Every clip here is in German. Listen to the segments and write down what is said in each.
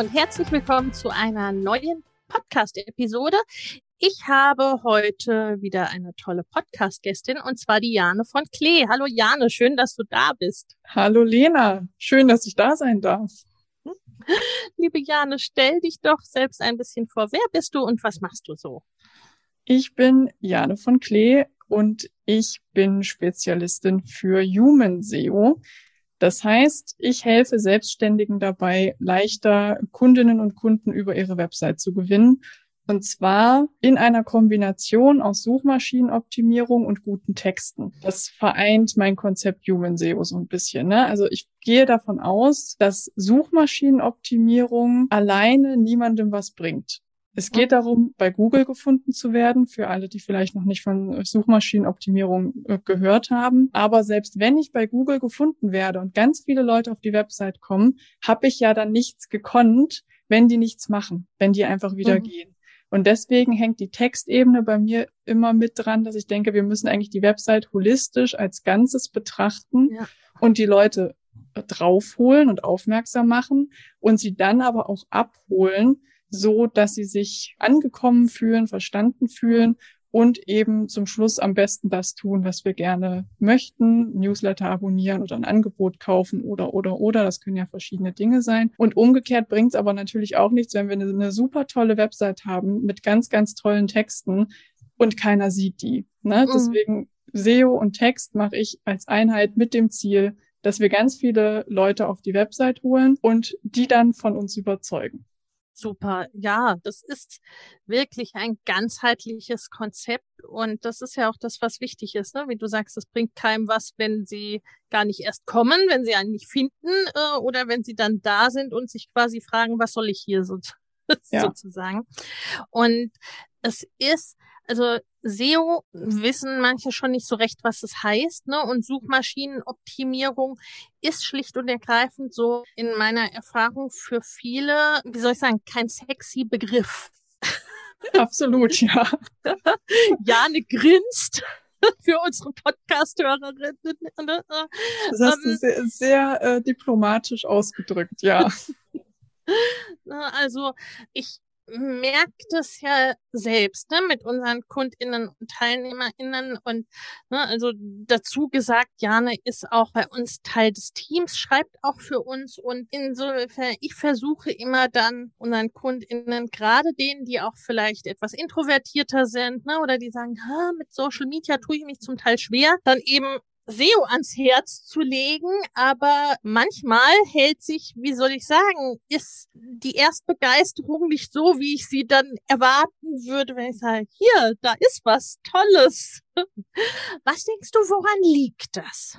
Und herzlich willkommen zu einer neuen Podcast-Episode. Ich habe heute wieder eine tolle Podcast-Gästin und zwar die Jane von Klee. Hallo Jane, schön, dass du da bist. Hallo Lena, schön, dass ich da sein darf. Liebe Jane, stell dich doch selbst ein bisschen vor. Wer bist du und was machst du so? Ich bin Jane von Klee und ich bin Spezialistin für Human SEO. Das heißt, ich helfe Selbstständigen dabei, leichter Kundinnen und Kunden über ihre Website zu gewinnen und zwar in einer Kombination aus Suchmaschinenoptimierung und guten Texten. Das vereint mein Konzept Human SEO so ein bisschen. Ne? Also ich gehe davon aus, dass Suchmaschinenoptimierung alleine niemandem was bringt. Es geht darum, bei Google gefunden zu werden, für alle, die vielleicht noch nicht von Suchmaschinenoptimierung äh, gehört haben. Aber selbst wenn ich bei Google gefunden werde und ganz viele Leute auf die Website kommen, habe ich ja dann nichts gekonnt, wenn die nichts machen, wenn die einfach wieder mhm. gehen. Und deswegen hängt die Textebene bei mir immer mit dran, dass ich denke, wir müssen eigentlich die Website holistisch als Ganzes betrachten ja. und die Leute draufholen und aufmerksam machen und sie dann aber auch abholen, so dass sie sich angekommen fühlen, verstanden fühlen und eben zum Schluss am besten das tun, was wir gerne möchten, Newsletter abonnieren oder ein Angebot kaufen oder, oder, oder. Das können ja verschiedene Dinge sein. Und umgekehrt bringt es aber natürlich auch nichts, wenn wir eine, eine, super tolle Website haben mit ganz, ganz tollen Texten und keiner sieht die. Ne? Mhm. Deswegen SEO und Text mache ich als Einheit mit dem Ziel, dass wir ganz viele Leute auf die Website holen und die dann von uns überzeugen super. Ja, das ist wirklich ein ganzheitliches Konzept und das ist ja auch das, was wichtig ist. Ne? Wie du sagst, es bringt keinem was, wenn sie gar nicht erst kommen, wenn sie einen nicht finden äh, oder wenn sie dann da sind und sich quasi fragen, was soll ich hier so, ja. sozusagen. Und es ist also SEO wissen manche schon nicht so recht, was es heißt, ne? Und Suchmaschinenoptimierung ist schlicht und ergreifend so in meiner Erfahrung für viele, wie soll ich sagen, kein sexy Begriff. Absolut, ja. Jane grinst für unsere Podcast-Hörerinnen. Ne? Das hast du ähm, sehr, sehr äh, diplomatisch ausgedrückt, ja. Also ich merkt es ja selbst, ne, mit unseren KundInnen und TeilnehmerInnen und, ne, also dazu gesagt, Jane ist auch bei uns Teil des Teams, schreibt auch für uns und insofern, ich versuche immer dann unseren KundInnen, gerade denen, die auch vielleicht etwas introvertierter sind, ne, oder die sagen, ha, mit Social Media tue ich mich zum Teil schwer, dann eben SEO ans Herz zu legen, aber manchmal hält sich, wie soll ich sagen, ist die Erstbegeisterung nicht so, wie ich sie dann erwarten würde, wenn ich sage, hier, da ist was Tolles. Was denkst du, woran liegt das?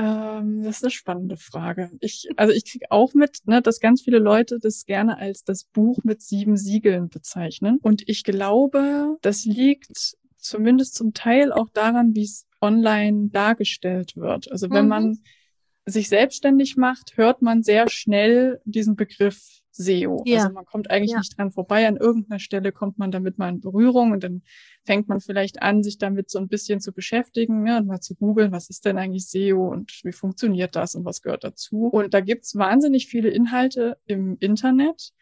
Ähm, das ist eine spannende Frage. Ich, also ich kriege auch mit, ne, dass ganz viele Leute das gerne als das Buch mit sieben Siegeln bezeichnen. Und ich glaube, das liegt zumindest zum Teil auch daran, wie es online dargestellt wird. Also wenn mhm. man sich selbstständig macht, hört man sehr schnell diesen Begriff SEO. Ja. Also man kommt eigentlich ja. nicht dran vorbei. An irgendeiner Stelle kommt man damit mal in Berührung und dann fängt man vielleicht an, sich damit so ein bisschen zu beschäftigen ja, und mal zu googeln, was ist denn eigentlich SEO und wie funktioniert das und was gehört dazu. Und da gibt's wahnsinnig viele Inhalte im Internet.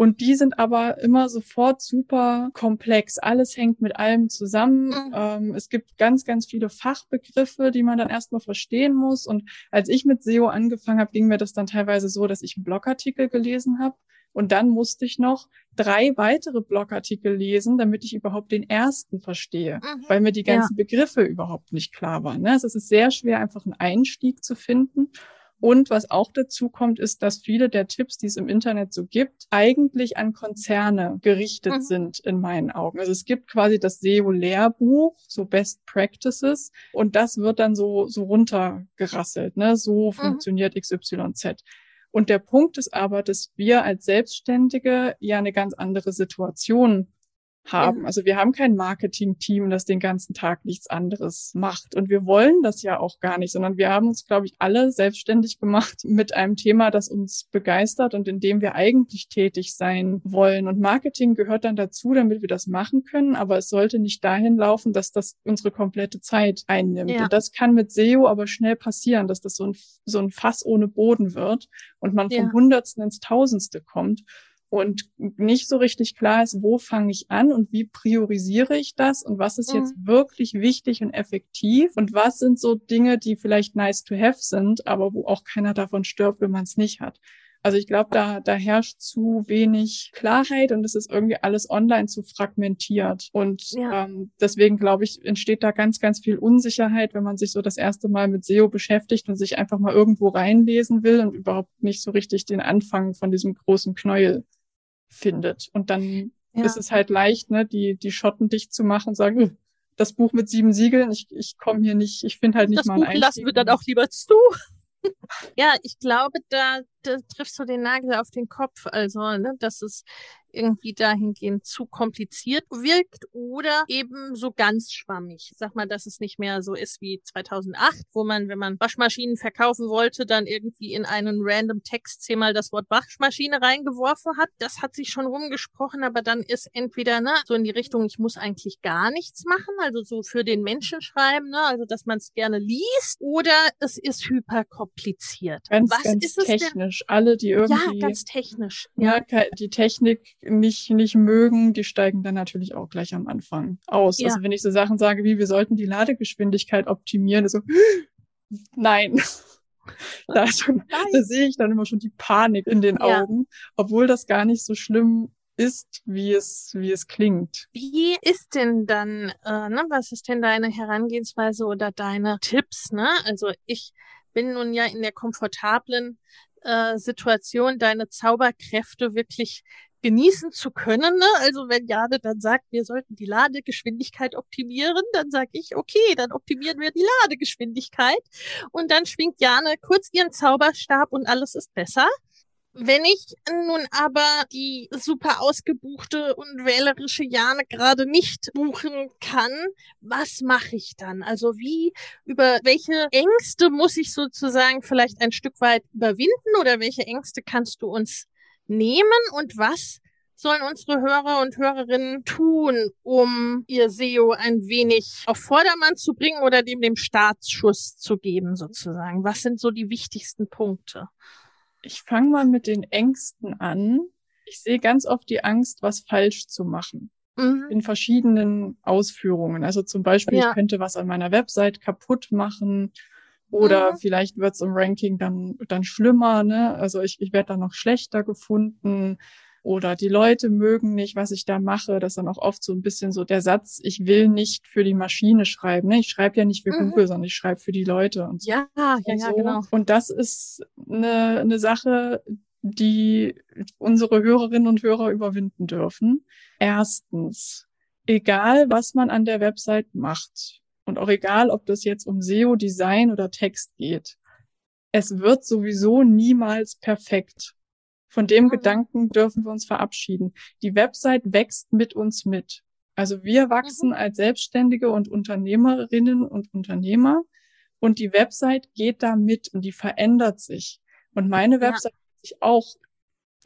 Und die sind aber immer sofort super komplex. Alles hängt mit allem zusammen. Mhm. Ähm, es gibt ganz, ganz viele Fachbegriffe, die man dann erstmal verstehen muss. Und als ich mit SEO angefangen habe, ging mir das dann teilweise so, dass ich einen Blogartikel gelesen habe. Und dann musste ich noch drei weitere Blogartikel lesen, damit ich überhaupt den ersten verstehe, mhm. weil mir die ganzen ja. Begriffe überhaupt nicht klar waren. Ne? Also es ist sehr schwer, einfach einen Einstieg zu finden. Und was auch dazu kommt, ist, dass viele der Tipps, die es im Internet so gibt, eigentlich an Konzerne gerichtet mhm. sind in meinen Augen. Also es gibt quasi das SEO-Lehrbuch, so Best Practices, und das wird dann so, so runtergerasselt, ne? So mhm. funktioniert XYZ. Und der Punkt ist aber, dass wir als Selbstständige ja eine ganz andere Situation haben. Ja. Also wir haben kein Marketing-Team, das den ganzen Tag nichts anderes macht. Und wir wollen das ja auch gar nicht, sondern wir haben uns, glaube ich, alle selbstständig gemacht mit einem Thema, das uns begeistert und in dem wir eigentlich tätig sein wollen. Und Marketing gehört dann dazu, damit wir das machen können. Aber es sollte nicht dahin laufen, dass das unsere komplette Zeit einnimmt. Ja. Und das kann mit SEO aber schnell passieren, dass das so ein, so ein Fass ohne Boden wird und man vom Hundertsten ins Tausendste kommt und nicht so richtig klar ist, wo fange ich an und wie priorisiere ich das und was ist mhm. jetzt wirklich wichtig und effektiv und was sind so Dinge, die vielleicht nice to have sind, aber wo auch keiner davon stirbt, wenn man es nicht hat. Also ich glaube, da, da herrscht zu wenig Klarheit und es ist irgendwie alles online zu fragmentiert. Und ja. ähm, deswegen glaube ich, entsteht da ganz, ganz viel Unsicherheit, wenn man sich so das erste Mal mit SEO beschäftigt und sich einfach mal irgendwo reinlesen will und überhaupt nicht so richtig den Anfang von diesem großen Knäuel findet. Und dann ja. ist es halt leicht, ne, die, die Schotten dicht zu machen und sagen, das Buch mit sieben Siegeln, ich, ich komme hier nicht, ich finde halt nicht das mal ein Buch lassen wir dann auch lieber zu. ja, ich glaube, da triffst du den Nagel auf den Kopf. Also, ne, dass es irgendwie dahingehend zu kompliziert wirkt oder eben so ganz schwammig. Sag mal, dass es nicht mehr so ist wie 2008, wo man, wenn man Waschmaschinen verkaufen wollte, dann irgendwie in einen random Text zehnmal das Wort Waschmaschine reingeworfen hat. Das hat sich schon rumgesprochen, aber dann ist entweder ne, so in die Richtung, ich muss eigentlich gar nichts machen, also so für den Menschen schreiben, ne, also dass man es gerne liest, oder es ist hyperkompliziert. Ganz, Was ganz ist technisch. Alle, die irgendwie ja, ganz technisch. Ja, ja die Technik nicht, nicht mögen, die steigen dann natürlich auch gleich am Anfang aus. Ja. Also wenn ich so Sachen sage wie, wir sollten die Ladegeschwindigkeit optimieren, so, nein. Da, schon, da sehe ich dann immer schon die Panik in den ja. Augen, obwohl das gar nicht so schlimm ist, wie es, wie es klingt. Wie ist denn dann, äh, ne, was ist denn deine Herangehensweise oder deine Tipps, ne? Also ich bin nun ja in der komfortablen äh, Situation, deine Zauberkräfte wirklich genießen zu können. Ne? Also wenn Jane dann sagt, wir sollten die Ladegeschwindigkeit optimieren, dann sage ich, okay, dann optimieren wir die Ladegeschwindigkeit. Und dann schwingt Jane kurz ihren Zauberstab und alles ist besser. Wenn ich nun aber die super ausgebuchte und wählerische Jane gerade nicht buchen kann, was mache ich dann? Also wie, über welche Ängste muss ich sozusagen vielleicht ein Stück weit überwinden oder welche Ängste kannst du uns nehmen und was sollen unsere Hörer und Hörerinnen tun, um ihr SEO ein wenig auf Vordermann zu bringen oder dem dem Startschuss zu geben sozusagen? Was sind so die wichtigsten Punkte? Ich fange mal mit den Ängsten an. Ich sehe ganz oft die Angst, was falsch zu machen. Mhm. In verschiedenen Ausführungen. Also zum Beispiel, ja. ich könnte was an meiner Website kaputt machen oder mhm. vielleicht wird's im Ranking dann, dann schlimmer, ne? Also ich, ich werde dann noch schlechter gefunden. Oder die Leute mögen nicht, was ich da mache. Das ist dann auch oft so ein bisschen so der Satz, ich will nicht für die Maschine schreiben. Ne? Ich schreibe ja nicht für mhm. Google, sondern ich schreibe für die Leute. Und ja, ja, und ja, so. genau. Und das ist eine, eine Sache, die unsere Hörerinnen und Hörer überwinden dürfen. Erstens, egal was man an der Website macht, und auch egal, ob das jetzt um SEO, Design oder Text geht. Es wird sowieso niemals perfekt. Von dem mhm. Gedanken dürfen wir uns verabschieden. Die Website wächst mit uns mit. Also wir wachsen mhm. als Selbstständige und Unternehmerinnen und Unternehmer und die Website geht da mit und die verändert sich. Und meine Website ja. hat sich auch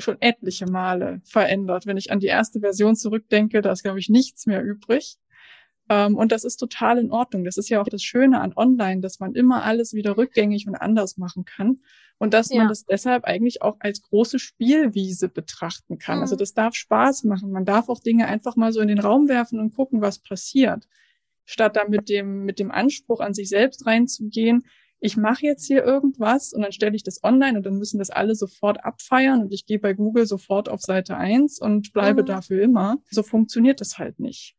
schon etliche Male verändert. Wenn ich an die erste Version zurückdenke, da ist, glaube ich, nichts mehr übrig. Ähm, und das ist total in Ordnung. Das ist ja auch das Schöne an Online, dass man immer alles wieder rückgängig und anders machen kann. Und dass ja. man das deshalb eigentlich auch als große Spielwiese betrachten kann. Also mhm. Also das darf Spaß machen. Man darf auch Dinge einfach mal so in den Raum werfen und gucken, was passiert. Statt da mit dem, mit dem Anspruch an sich selbst reinzugehen, ich mache jetzt hier irgendwas und dann stelle ich das online und dann müssen das alle sofort abfeiern und ich gehe bei Google sofort auf Seite eins und bleibe mhm. dafür immer. So funktioniert das halt nicht.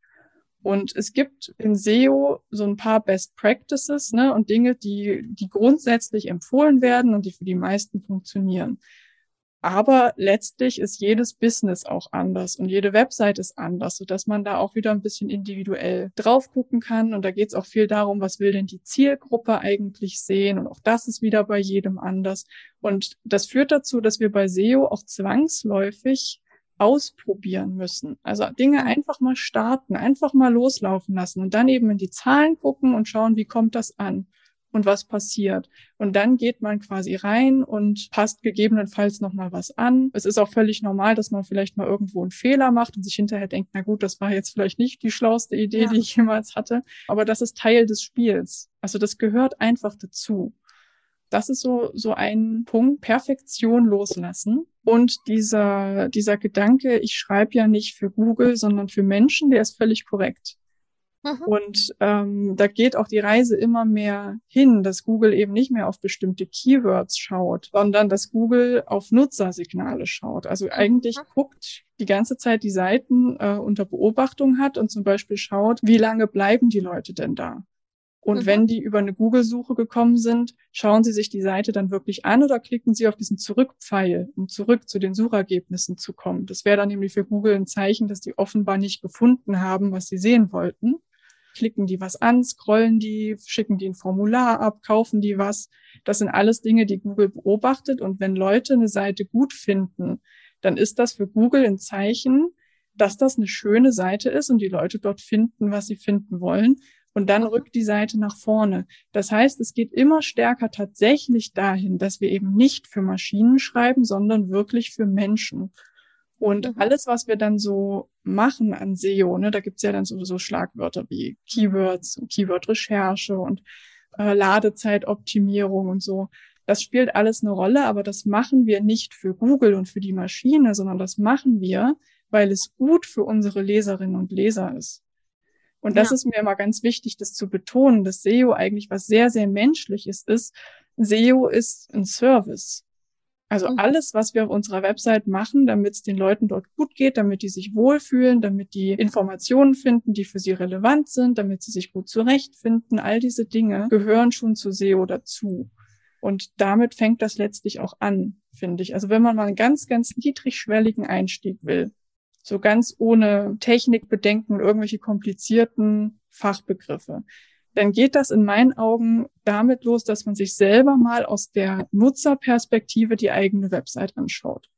Und es gibt in SEO so ein paar Best Practices ne, und Dinge, die, die grundsätzlich empfohlen werden und die für die meisten funktionieren. Aber letztlich ist jedes Business auch anders und jede Website ist anders, sodass man da auch wieder ein bisschen individuell drauf gucken kann. Und da geht es auch viel darum, was will denn die Zielgruppe eigentlich sehen? Und auch das ist wieder bei jedem anders. Und das führt dazu, dass wir bei SEO auch zwangsläufig ausprobieren müssen. Also Dinge einfach mal starten, einfach mal loslaufen lassen und dann eben in die Zahlen gucken und schauen, wie kommt das an und was passiert. Und dann geht man quasi rein und passt gegebenenfalls nochmal was an. Es ist auch völlig normal, dass man vielleicht mal irgendwo einen Fehler macht und sich hinterher denkt, na gut, das war jetzt vielleicht nicht die schlauste Idee, ja. die ich jemals hatte. Aber das ist Teil des Spiels. Also das gehört einfach dazu. Das ist so, so ein Punkt, Perfektion loslassen. Und dieser, dieser Gedanke, ich schreibe ja nicht für Google, sondern für Menschen, der ist völlig korrekt. Mhm. Und ähm, da geht auch die Reise immer mehr hin, dass Google eben nicht mehr auf bestimmte Keywords schaut, sondern dass Google auf Nutzersignale schaut. Also eigentlich mhm. guckt die ganze Zeit die Seiten äh, unter Beobachtung hat und zum Beispiel schaut, wie lange bleiben die Leute denn da? Und mhm. wenn die über eine Google-Suche gekommen sind, schauen Sie sich die Seite dann wirklich an oder klicken Sie auf diesen Zurückpfeil, um zurück zu den Suchergebnissen zu kommen. Das wäre dann nämlich für Google ein Zeichen, dass die offenbar nicht gefunden haben, was sie sehen wollten. Klicken die was an, scrollen die, schicken die ein Formular ab, kaufen die was. Das sind alles Dinge, die Google beobachtet. Und wenn Leute eine Seite gut finden, dann ist das für Google ein Zeichen, dass das eine schöne Seite ist und die Leute dort finden, was sie finden wollen und dann rückt die Seite nach vorne. Das heißt, es geht immer stärker tatsächlich dahin, dass wir eben nicht für Maschinen schreiben, sondern wirklich für Menschen. Und mhm. alles, was wir dann so machen an SEO, ne, da gibt's ja dann sowieso Schlagwörter wie Keywords und Keyword-Recherche und äh, Ladezeitoptimierung und so. Das spielt alles eine Rolle, aber das machen wir nicht für Google und für die Maschine, sondern das machen wir, weil es gut für unsere Leserinnen und Leser ist. Und das ja. ist mir immer ganz wichtig, das zu betonen, dass SEO eigentlich was sehr, sehr menschliches ist. SEO ist ein Service. Also mhm. alles, was wir auf unserer Website machen, damit es den Leuten dort gut geht, damit die sich wohlfühlen, damit die Informationen finden, die für sie relevant sind, damit sie sich gut zurechtfinden, all diese Dinge gehören schon zu SEO dazu. Und damit fängt das letztlich auch an, finde ich. Also wenn man mal einen ganz, ganz niedrigschwelligen Einstieg will, so ganz ohne Technikbedenken und irgendwelche komplizierten Fachbegriffe. Dann geht das in meinen Augen damit los, dass man sich selber mal aus der Nutzerperspektive die eigene Website anschaut.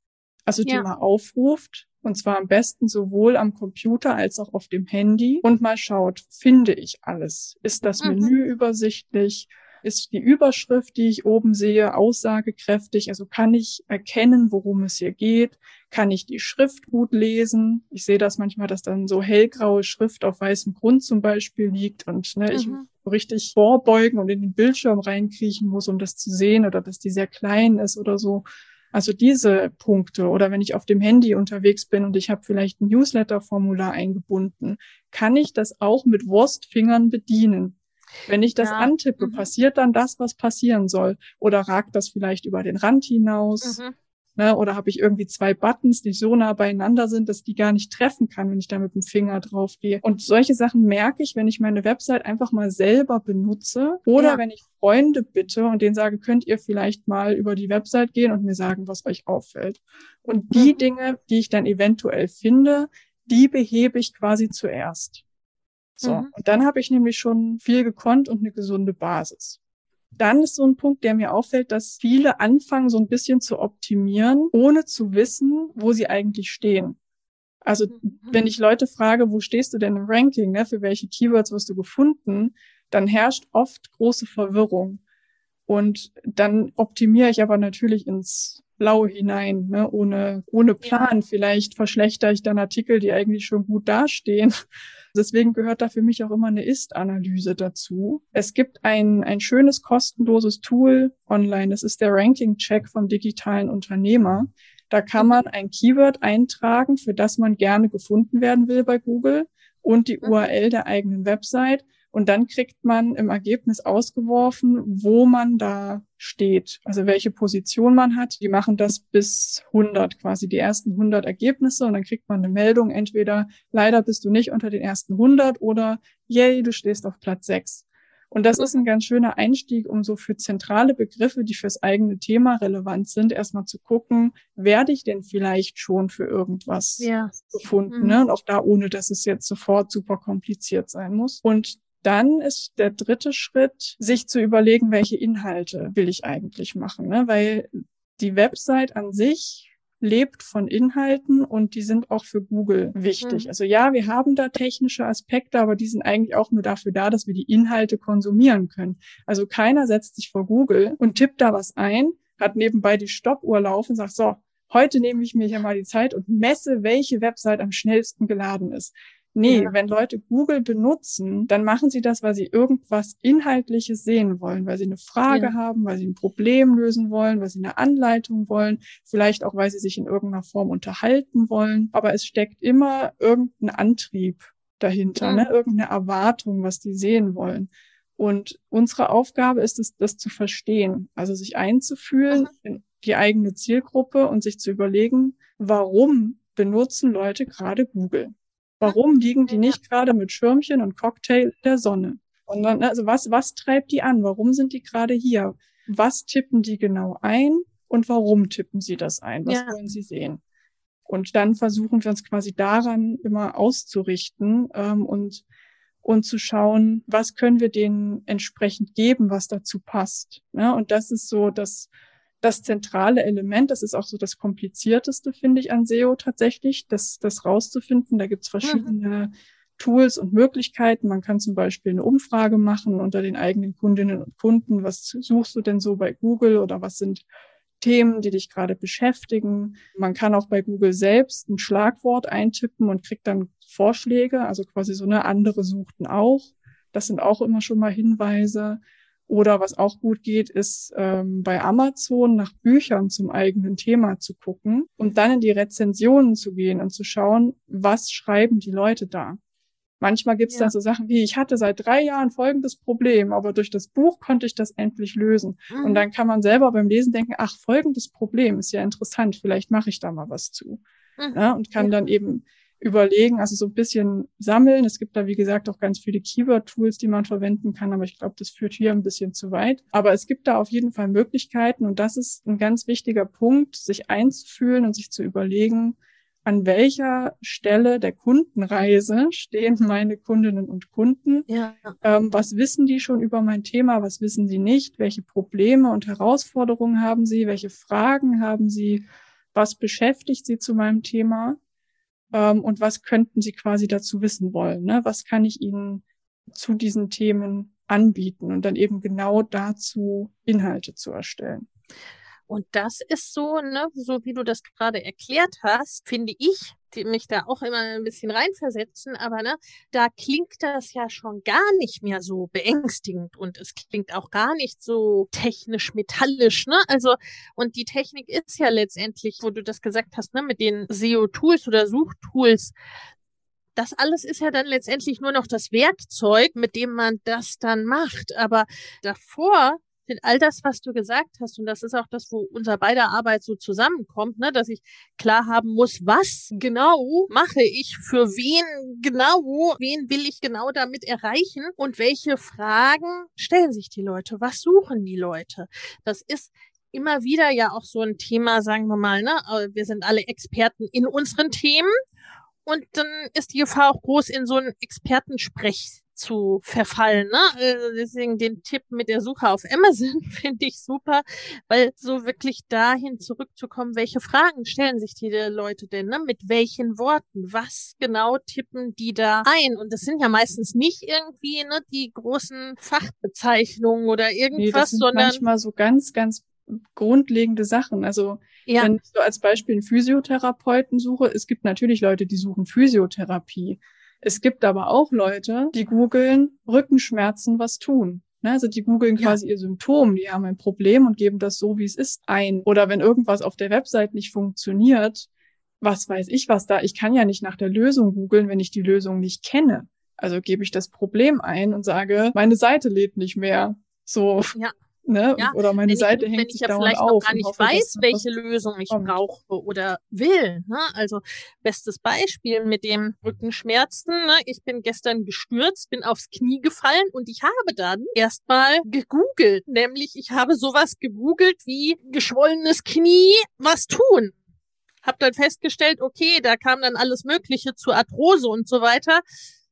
Also die ja. mal aufruft, und zwar am besten sowohl am Computer als auch auf dem Handy und mal schaut, finde ich alles? Ist das mhm. Menü übersichtlich? Ist die Überschrift, die ich oben sehe, aussagekräftig? Also kann ich erkennen, worum es hier geht? Kann ich die Schrift gut lesen? Ich sehe das manchmal, dass dann so hellgraue Schrift auf weißem Grund zum Beispiel liegt und ne, mhm. ich richtig vorbeugen und in den Bildschirm reinkriechen muss, um das zu sehen oder dass die sehr klein ist oder so. Also diese Punkte oder wenn ich auf dem Handy unterwegs bin und ich habe vielleicht ein Newsletter-Formular eingebunden, kann ich das auch mit Wurstfingern bedienen. Wenn ich das ja. antippe, mhm. passiert dann das, was passieren soll? Oder ragt das vielleicht über den Rand hinaus? Mhm. Ne? Oder habe ich irgendwie zwei Buttons, die so nah beieinander sind, dass die gar nicht treffen kann, wenn ich da mit dem Finger drauf gehe? Und solche Sachen merke ich, wenn ich meine Website einfach mal selber benutze oder ja. wenn ich Freunde bitte und denen sage, könnt ihr vielleicht mal über die Website gehen und mir sagen, was euch auffällt. Und die mhm. Dinge, die ich dann eventuell finde, die behebe ich quasi zuerst. So. Mhm. Und dann habe ich nämlich schon viel gekonnt und eine gesunde Basis. Dann ist so ein Punkt, der mir auffällt, dass viele anfangen, so ein bisschen zu optimieren, ohne zu wissen, wo sie eigentlich stehen. Also, mhm. wenn ich Leute frage, wo stehst du denn im Ranking, ne, für welche Keywords wirst du gefunden, dann herrscht oft große Verwirrung. Und dann optimiere ich aber natürlich ins Blaue hinein, ne, ohne, ohne Plan. Ja. Vielleicht verschlechter ich dann Artikel, die eigentlich schon gut dastehen Deswegen gehört da für mich auch immer eine Ist-Analyse dazu. Es gibt ein, ein schönes kostenloses Tool online. Das ist der Ranking-Check vom digitalen Unternehmer. Da kann man ein Keyword eintragen, für das man gerne gefunden werden will bei Google und die URL der eigenen Website. Und dann kriegt man im Ergebnis ausgeworfen, wo man da steht, also welche Position man hat. Die machen das bis 100, quasi die ersten 100 Ergebnisse und dann kriegt man eine Meldung, entweder leider bist du nicht unter den ersten 100 oder yay, du stehst auf Platz 6. Und das ist ein ganz schöner Einstieg, um so für zentrale Begriffe, die fürs eigene Thema relevant sind, erstmal zu gucken, werde ich denn vielleicht schon für irgendwas ja. gefunden, mhm. ne? Und auch da, ohne dass es jetzt sofort super kompliziert sein muss. Und dann ist der dritte Schritt, sich zu überlegen, welche Inhalte will ich eigentlich machen, ne? Weil die Website an sich lebt von Inhalten und die sind auch für Google wichtig. Mhm. Also ja, wir haben da technische Aspekte, aber die sind eigentlich auch nur dafür da, dass wir die Inhalte konsumieren können. Also keiner setzt sich vor Google und tippt da was ein, hat nebenbei die Stoppuhr laufen, sagt so, heute nehme ich mir hier mal die Zeit und messe, welche Website am schnellsten geladen ist. Nee, ja. wenn Leute Google benutzen, dann machen sie das, weil sie irgendwas Inhaltliches sehen wollen, weil sie eine Frage ja. haben, weil sie ein Problem lösen wollen, weil sie eine Anleitung wollen, vielleicht auch, weil sie sich in irgendeiner Form unterhalten wollen. Aber es steckt immer irgendein Antrieb dahinter, ja. ne? irgendeine Erwartung, was die sehen wollen. Und unsere Aufgabe ist es, das zu verstehen, also sich einzufühlen mhm. in die eigene Zielgruppe und sich zu überlegen, warum benutzen Leute gerade Google? Warum liegen die nicht gerade mit Schirmchen und Cocktail in der Sonne? Sondern, also was, was treibt die an? Warum sind die gerade hier? Was tippen die genau ein? Und warum tippen sie das ein? Was ja. wollen sie sehen? Und dann versuchen wir uns quasi daran immer auszurichten ähm, und, und zu schauen, was können wir denen entsprechend geben, was dazu passt. Ja, und das ist so das, das zentrale Element. Das ist auch so das komplizierteste, finde ich, an SEO tatsächlich, das, das rauszufinden. Da gibt's verschiedene mhm. Tools und Möglichkeiten. Man kann zum Beispiel eine Umfrage machen unter den eigenen Kundinnen und Kunden. Was suchst du denn so bei Google oder was sind Themen, die dich gerade beschäftigen? Man kann auch bei Google selbst ein Schlagwort eintippen und kriegt dann Vorschläge, also quasi so eine andere suchten auch. Das sind auch immer schon mal Hinweise. Oder was auch gut geht, ist ähm, bei Amazon nach Büchern zum eigenen Thema zu gucken und dann in die Rezensionen zu gehen und zu schauen, was schreiben die Leute da. Manchmal gibt es ja. dann so Sachen wie, ich hatte seit drei Jahren folgendes Problem, aber durch das Buch konnte ich das endlich lösen. Mhm. Und dann kann man selber beim Lesen denken, ach, folgendes Problem ist ja interessant, vielleicht mache ich da mal was zu. Mhm. Ja, und kann ja. dann eben überlegen, also so ein bisschen sammeln. Es gibt da, wie gesagt, auch ganz viele Keyword-Tools, die man verwenden kann, aber ich glaube, das führt hier ein bisschen zu weit. Aber es gibt da auf jeden Fall Möglichkeiten und das ist ein ganz wichtiger Punkt, sich einzufühlen und sich zu überlegen, an welcher Stelle der Kundenreise stehen meine Kundinnen und Kunden? Ja. Ähm, was wissen die schon über mein Thema? Was wissen sie nicht? Welche Probleme und Herausforderungen haben sie? Welche Fragen haben sie? Was beschäftigt sie zu meinem Thema? Ähm, und was könnten Sie quasi dazu wissen wollen? Ne? Was kann ich Ihnen zu diesen Themen anbieten und dann eben genau dazu Inhalte zu erstellen. Und das ist so, ne, so wie du das gerade erklärt hast, finde ich, die mich da auch immer ein bisschen reinversetzen, aber ne, da klingt das ja schon gar nicht mehr so beängstigend und es klingt auch gar nicht so technisch metallisch, ne? Also und die Technik ist ja letztendlich, wo du das gesagt hast, ne, mit den SEO-Tools oder Suchtools, das alles ist ja dann letztendlich nur noch das Werkzeug, mit dem man das dann macht. Aber davor all das, was du gesagt hast, und das ist auch das, wo unser beider Arbeit so zusammenkommt, ne, dass ich klar haben muss, was genau mache ich, für wen genau, wen will ich genau damit erreichen und welche Fragen stellen sich die Leute, was suchen die Leute. Das ist immer wieder ja auch so ein Thema, sagen wir mal, ne, wir sind alle Experten in unseren Themen. Und dann ist die Gefahr auch groß, in so einen Expertensprech zu verfallen. Ne? Also deswegen den Tipp mit der Suche auf Amazon finde ich super, weil so wirklich dahin zurückzukommen, welche Fragen stellen sich die Leute denn? Ne? Mit welchen Worten? Was genau tippen die da ein? Und das sind ja meistens nicht irgendwie ne, die großen Fachbezeichnungen oder irgendwas, nee, das sind sondern manchmal so ganz, ganz grundlegende Sachen. Also ja. wenn ich so als Beispiel einen Physiotherapeuten suche, es gibt natürlich Leute, die suchen Physiotherapie. Es gibt aber auch Leute, die googeln Rückenschmerzen was tun. Ne, also die googeln Ja. quasi ihr Symptom, die haben ein Problem und geben das so, wie es ist, ein. Oder wenn irgendwas auf der Website nicht funktioniert, was weiß ich was da, ich kann ja nicht nach der Lösung googeln, wenn ich die Lösung nicht kenne. Also gebe ich das Problem ein und sage, meine Seite lädt nicht mehr. So, Ja. Ne? Ja, Oder meine wenn ich, Seite wenn hängt ich sich ja dauernd vielleicht noch gar nicht hoffe, weiß, welche Lösung ich kommt. brauche oder will. Ne? Also bestes Beispiel mit dem Rückenschmerzen. Ne? Ich bin gestern gestürzt, bin aufs Knie gefallen und ich habe dann erstmal gegoogelt. Nämlich ich habe sowas gegoogelt wie geschwollenes Knie, was tun. Hab dann festgestellt, okay, da kam dann alles Mögliche zu Arthrose und so weiter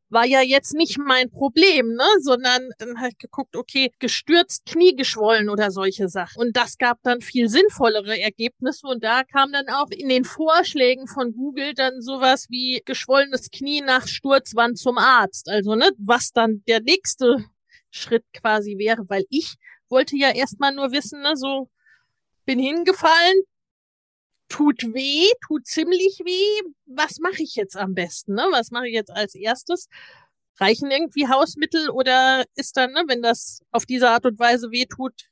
war ja jetzt nicht mein Problem, ne, sondern dann habe ich geguckt, okay, gestürzt, Knie geschwollen oder solche Sachen. Und das gab dann viel sinnvollere Ergebnisse und da kam dann auch in den Vorschlägen von Google dann sowas wie geschwollenes Knie nach Sturzwand zum Arzt. Also, ne, was dann der nächste Schritt quasi wäre, weil ich wollte ja erstmal nur wissen, ne, so bin hingefallen, tut weh, tut ziemlich weh. Was mache ich jetzt am besten? Ne? Was mache ich jetzt als erstes? Reichen irgendwie Hausmittel oder ist dann, ne, wenn das auf diese Art und Weise weh tut,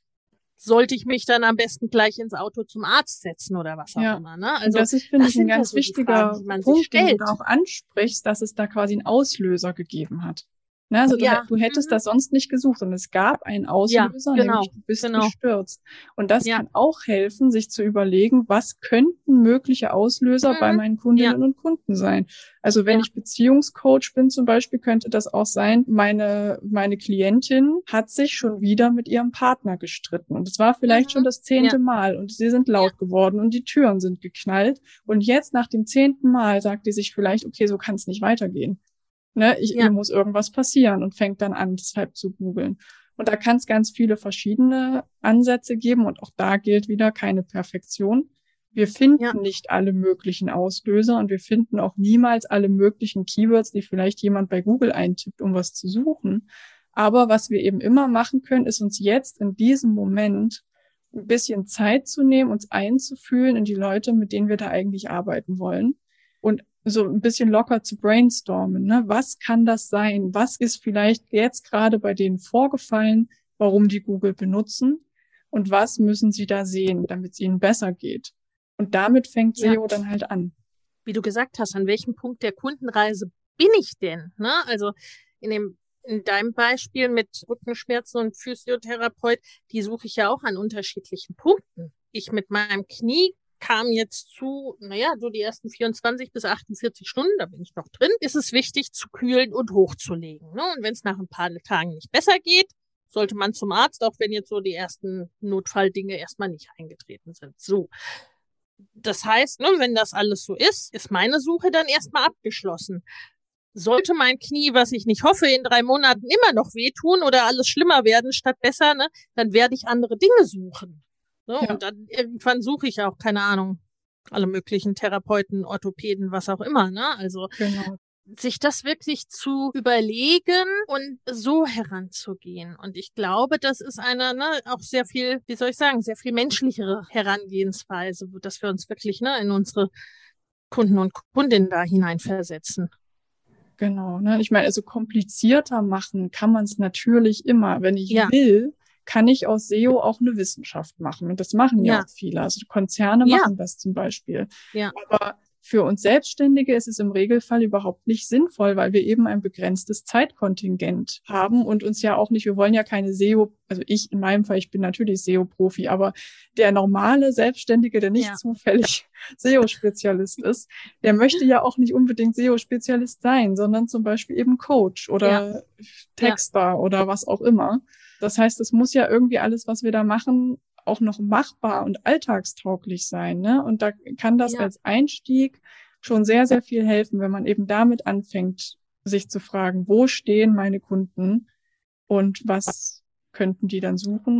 sollte ich mich dann am besten gleich ins Auto zum Arzt setzen oder was auch Ja. immer. Ne? Also das ist, finde ich, ein ganz so wichtiger Fragen, die man sich Punkt, den du auch ansprichst, dass es da quasi einen Auslöser gegeben hat. Ne, also du, Ja. du hättest Mhm. das sonst nicht gesucht und es gab einen Auslöser, genau, nämlich du bist genau. gestürzt. Und das Ja. kann auch helfen, sich zu überlegen, was könnten mögliche Auslöser Mhm. bei meinen Kundinnen und Kunden sein. Also wenn Ja. ich Beziehungscoach bin zum Beispiel, könnte das auch sein, meine, meine Klientin hat sich schon wieder mit ihrem Partner gestritten. Und es war vielleicht Mhm. schon das zehnte Ja. Mal und sie sind laut geworden und die Türen sind geknallt. Und jetzt nach dem zehnten Mal sagt die sich vielleicht, okay, so kann es nicht weitergehen. Ne, ich, Ja. mir muss irgendwas passieren und fängt dann an, deshalb zu googeln. Und da kann es ganz viele verschiedene Ansätze geben und auch da gilt wieder keine Perfektion. Wir finden Ja. nicht alle möglichen Auslöser und wir finden auch niemals alle möglichen Keywords, die vielleicht jemand bei Google eintippt, um was zu suchen. Aber was wir eben immer machen können, ist uns jetzt in diesem Moment ein bisschen Zeit zu nehmen, uns einzufühlen in die Leute, mit denen wir da eigentlich arbeiten wollen. Und so ein bisschen locker zu brainstormen. Ne? Was kann das sein? Was ist vielleicht jetzt gerade bei denen vorgefallen, warum die Google benutzen? Und was müssen sie da sehen, damit es ihnen besser geht? Und damit fängt Ja. SEO dann halt an. wie du gesagt hast, an welchem Punkt der Kundenreise bin ich denn? Ne? Also in dem in deinem Beispiel mit Rückenschmerzen und Physiotherapeut, die suche ich ja auch an unterschiedlichen Punkten. Ich mit meinem Knie kam jetzt zu, naja, so die ersten 24 bis 48 Stunden, da bin ich noch drin, ist es wichtig zu kühlen und hochzulegen. Ne? Und wenn es nach ein paar Tagen nicht besser geht, sollte man zum Arzt, auch wenn jetzt so die ersten Notfalldinge erstmal nicht eingetreten sind. So. Das heißt, ne, wenn das alles so ist, ist meine Suche dann erstmal abgeschlossen. Sollte mein Knie, was ich nicht hoffe, in drei Monaten immer noch wehtun oder alles schlimmer werden statt besser, ne, dann werde ich andere Dinge suchen. Ne? Ja. Und dann irgendwann suche ich auch, keine Ahnung, alle möglichen Therapeuten, Orthopäden, was auch immer. Ne? Also Genau. sich das wirklich zu überlegen und so heranzugehen. Und ich glaube, das ist eine ne, auch sehr viel, wie soll ich sagen, sehr viel menschlichere Herangehensweise, dass wir uns wirklich ne, in unsere Kunden und Kundinnen da hineinversetzen. Genau. Ne? Ich meine, also komplizierter machen kann man es natürlich immer. Wenn ich Ja. will, kann ich aus SEO auch eine Wissenschaft machen. Und das machen ja, Ja. auch viele. Also Konzerne Ja. machen das zum Beispiel. Ja. Aber für uns Selbstständige ist es im Regelfall überhaupt nicht sinnvoll, weil wir eben ein begrenztes Zeitkontingent haben und uns ja auch nicht, wir wollen ja keine SEO, also ich in meinem Fall, ich bin natürlich SEO-Profi, aber der normale Selbstständige, der nicht Ja. zufällig SEO-Spezialist ist, der möchte ja auch nicht unbedingt SEO-Spezialist sein, sondern zum Beispiel eben Coach oder Texter oder was auch immer. Das heißt, es muss ja irgendwie alles, was wir da machen, auch noch machbar und alltagstauglich sein. Ne? Und da kann das Ja. als Einstieg schon sehr, sehr viel helfen, wenn man eben damit anfängt, sich zu fragen, wo stehen meine Kunden und was könnten die dann suchen.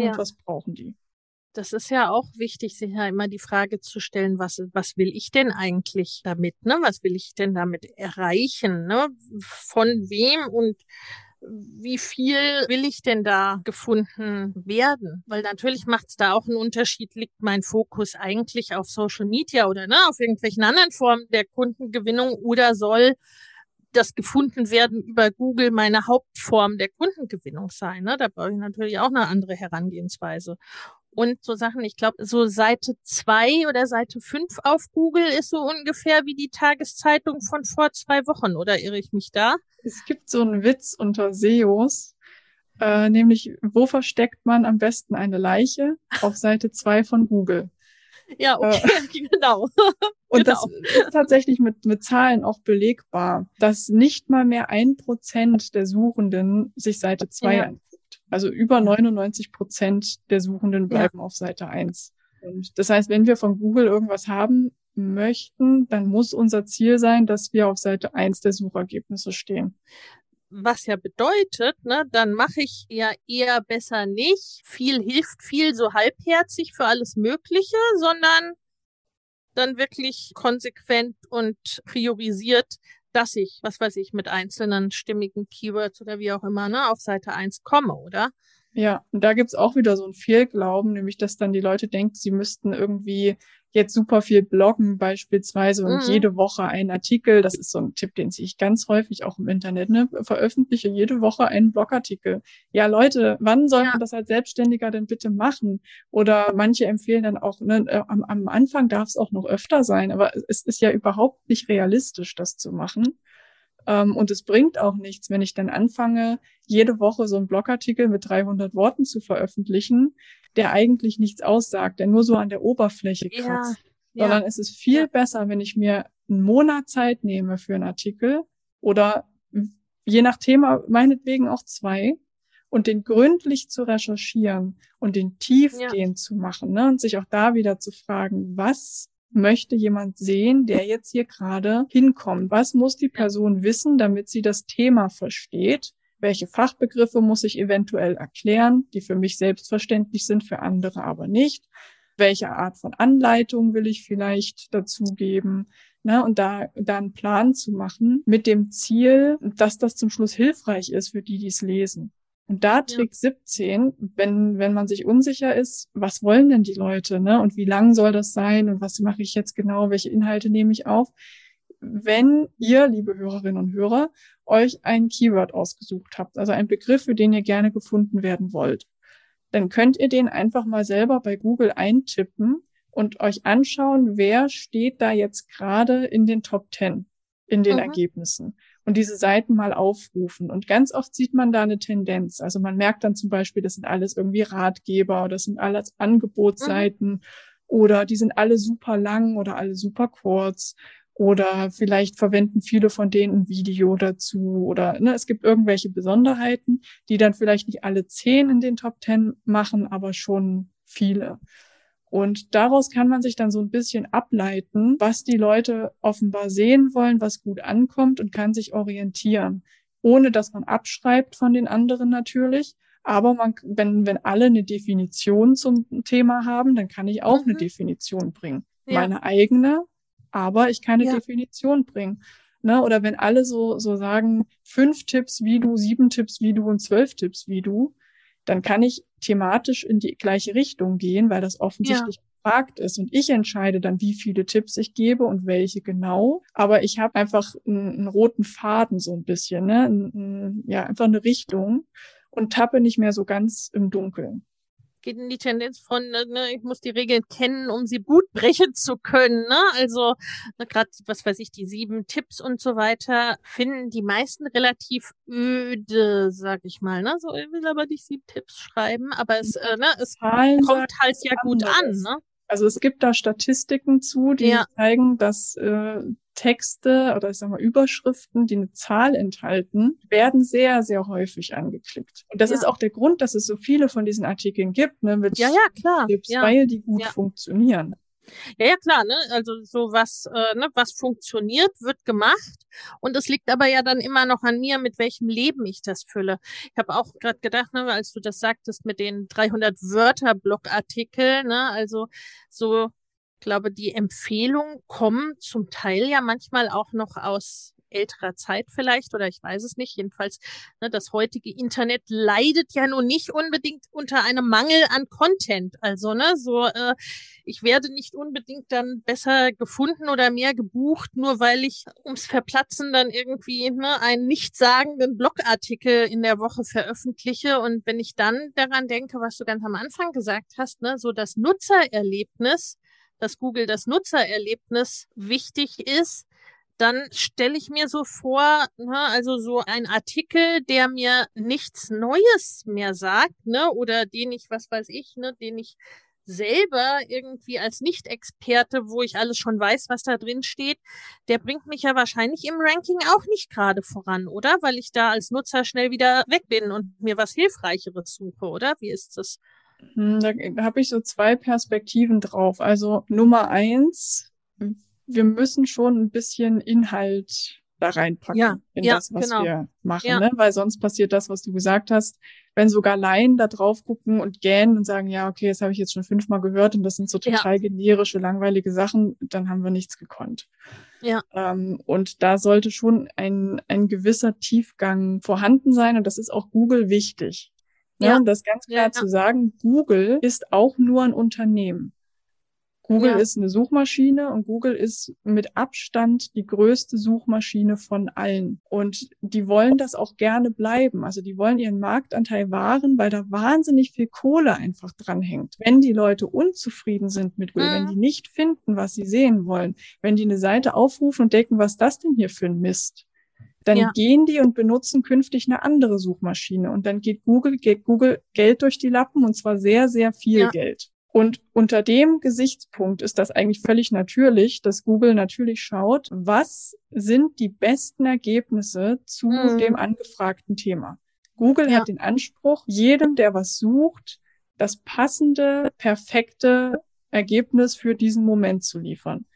ja. und was brauchen die. Das ist ja auch wichtig, sich ja immer die Frage zu stellen, was, was will ich denn eigentlich damit, ne? Was will ich denn damit erreichen, ne? Von wem und wie viel will ich denn da gefunden werden? Weil natürlich macht es da auch einen Unterschied, liegt mein Fokus eigentlich auf Social Media oder ne, auf irgendwelchen anderen Formen der Kundengewinnung oder soll das gefunden werden über Google meine Hauptform der Kundengewinnung sein. Ne? Da brauche ich natürlich auch eine andere Herangehensweise. Und so Sachen, ich glaube, so Seite zwei oder Seite fünf auf Google ist so ungefähr wie die Tageszeitung von vor zwei Wochen, oder irre ich mich da? Es gibt so einen Witz unter SEOs, äh, nämlich, wo versteckt man am besten eine Leiche? Auf Seite zwei von Google. Ja, äh, okay, äh, genau. Und genau. das ist tatsächlich mit, mit Zahlen auch belegbar, dass nicht mal mehr ein Prozent der Suchenden sich Seite zwei ja. anguckt. Also über 99 Prozent der Suchenden bleiben ja. auf Seite eins. Und das heißt, wenn wir von Google irgendwas haben möchten, dann muss unser Ziel sein, dass wir auf Seite eins der Suchergebnisse stehen was ja bedeutet, ne, dann mache ich ja eher besser nicht. Viel hilft viel so halbherzig für alles Mögliche, sondern dann wirklich konsequent und priorisiert, dass ich, was weiß ich, mit einzelnen stimmigen Keywords oder wie auch immer, ne, auf Seite eins komme, oder? Ja, und da gibt's auch wieder so ein Fehlglauben, nämlich dass dann die Leute denken, sie müssten irgendwie jetzt super viel bloggen beispielsweise und mhm. jede Woche einen Artikel, das ist so ein Tipp, den sehe ich ganz häufig auch im Internet, ne, veröffentliche jede Woche einen Blogartikel. Ja, Leute, wann soll ja. man das als Selbstständiger denn bitte machen? Oder manche empfehlen dann auch, ne, äh, am, am Anfang darf es auch noch öfter sein, aber es ist ja überhaupt nicht realistisch, das zu machen. Ähm, und es bringt auch nichts, wenn ich dann anfange, jede Woche so einen Blogartikel mit 300 Worten zu veröffentlichen, der eigentlich nichts aussagt, der nur so an der Oberfläche kratzt. Ja, Sondern ja. es ist viel ja. besser, wenn ich mir einen Monat Zeit nehme für einen Artikel oder je nach Thema meinetwegen auch zwei und den gründlich zu recherchieren und den tiefgehend zu machen ne? und sich auch da wieder zu fragen, was möchte jemand sehen, der jetzt hier gerade hinkommt? Was muss die Person wissen, damit sie das Thema versteht? Welche Fachbegriffe muss ich eventuell erklären, die für mich selbstverständlich sind, für andere aber nicht? Welche Art von Anleitung will ich vielleicht dazugeben? Ne, und da, da einen Plan zu machen mit dem Ziel, dass das zum Schluss hilfreich ist für die, die es lesen. Und da Trick ja. 17, wenn, wenn man sich unsicher ist, was wollen denn die Leute, ne? Und wie lang soll das sein? Und was mache ich jetzt genau? Welche Inhalte nehme ich auf? Wenn ihr, liebe Hörerinnen und Hörer, euch ein Keyword ausgesucht habt, also ein Begriff, für den ihr gerne gefunden werden wollt, dann könnt ihr den einfach mal selber bei Google eintippen und euch anschauen, wer steht da jetzt gerade in den Top 10 in den mhm. Ergebnissen und diese Seiten mal aufrufen. Und ganz oft sieht man da eine Tendenz. Also man merkt dann zum Beispiel, das sind alles irgendwie Ratgeber oder das sind alles Angebotsseiten mhm. oder die sind alle super lang oder alle super kurz. Oder vielleicht verwenden viele von denen ein Video dazu oder ne, es gibt irgendwelche Besonderheiten, die dann vielleicht nicht alle zehn in den Top Ten machen, aber schon viele. Und daraus kann man sich dann so ein bisschen ableiten, was die Leute offenbar sehen wollen, was gut ankommt und kann sich orientieren, ohne dass man abschreibt von den anderen natürlich. Aber man, wenn, wenn alle eine Definition zum Thema haben, dann kann ich auch mhm. eine Definition bringen. Ja. Meine eigene, aber ich kann eine ja. Definition bringen. Ne? Oder wenn alle so, so sagen, fünf Tipps wie du, sieben Tipps wie du und zwölf Tipps wie du, dann kann ich thematisch in die gleiche Richtung gehen, weil das offensichtlich ja. gefragt ist. Und ich entscheide dann, wie viele Tipps ich gebe und welche genau. Aber ich habe einfach einen, einen, roten Faden so ein bisschen, ne? Ein, ein, ja, einfach eine Richtung und tappe nicht mehr so ganz im Dunkeln geht in die Tendenz von, ne, ne, ich muss die Regeln kennen, um sie gut brechen zu können. Ne? Also ne, gerade, was weiß ich, die sieben Tipps und so weiter finden die meisten relativ öde, sag ich mal. Ne? So, ich will aber nicht sieben Tipps schreiben, aber es, äh, ne, es kommt halt ja gut an. Ne? Also es gibt da Statistiken zu, die ja. zeigen, dass äh, Texte oder ich sag mal Überschriften, die eine Zahl enthalten, werden sehr, sehr häufig angeklickt. Und das ja. ist auch der Grund, dass es so viele von diesen Artikeln gibt, ne, mit ja, ja, klar. Tipps, ja. weil die gut funktionieren. Ja, ja, klar, ne? Also so was, äh, ne, was funktioniert, wird gemacht. Und es liegt aber ja dann immer noch an mir, mit welchem Leben ich das fülle. Ich habe auch gerade gedacht, ne, als du das sagtest mit den 300 Wörter Blogartikel, ne, also so, glaube die Empfehlungen kommen zum Teil ja manchmal auch noch aus älterer Zeit vielleicht oder ich weiß es nicht. Jedenfalls, ne, das heutige Internet leidet ja nun nicht unbedingt unter einem Mangel an Content. Also, ne, so, äh, ich werde nicht unbedingt dann besser gefunden oder mehr gebucht, nur weil ich ums Verplatzen dann irgendwie ne, einen nichtssagenden Blogartikel in der Woche veröffentliche. Und wenn ich dann daran denke, was du ganz am Anfang gesagt hast, ne, so das Nutzererlebnis, dass Google das Nutzererlebnis wichtig ist, dann stelle ich mir so vor, ne, also so ein Artikel, der mir nichts Neues mehr sagt, ne, oder den ich, was weiß ich, ne, den ich selber irgendwie als Nicht-Experte, wo ich alles schon weiß, was da drin steht, der bringt mich ja wahrscheinlich im Ranking auch nicht gerade voran, oder? Weil ich da als Nutzer schnell wieder weg bin und mir was Hilfreicheres suche, oder? Wie ist das? Hm, da habe ich so zwei Perspektiven drauf. Also Nummer eins, wir müssen schon ein bisschen Inhalt da reinpacken ja, in ja, das, was genau. wir machen, ja. ne? Weil sonst passiert das, was du gesagt hast. Wenn sogar Laien da drauf gucken und gähnen und sagen, ja, okay, das habe ich jetzt schon fünfmal gehört und das sind so total generische, langweilige Sachen, dann haben wir nichts gekonnt. Ja. Ähm, und da sollte schon ein, ein gewisser Tiefgang vorhanden sein und das ist auch Google wichtig. Ne? Ja. Und das ganz klar zu sagen, Google ist auch nur ein Unternehmen. Google ja. ist eine Suchmaschine und Google ist mit Abstand die größte Suchmaschine von allen. Und die wollen das auch gerne bleiben. Also die wollen ihren Marktanteil wahren, weil da wahnsinnig viel Kohle einfach dranhängt. Wenn die Leute unzufrieden sind mit Google, mhm. wenn die nicht finden, was sie sehen wollen, wenn die eine Seite aufrufen und denken, was das denn hier für ein Mist, dann ja. gehen die und benutzen künftig eine andere Suchmaschine und dann geht Google, geht Google Geld durch die Lappen und zwar sehr, sehr viel ja. Geld. Und unter dem Gesichtspunkt ist das eigentlich völlig natürlich, dass Google natürlich schaut, was sind die besten Ergebnisse zu mhm. dem angefragten Thema. Google ja. hat den Anspruch, jedem, der was sucht, das passende, perfekte Ergebnis für diesen Moment zu liefern,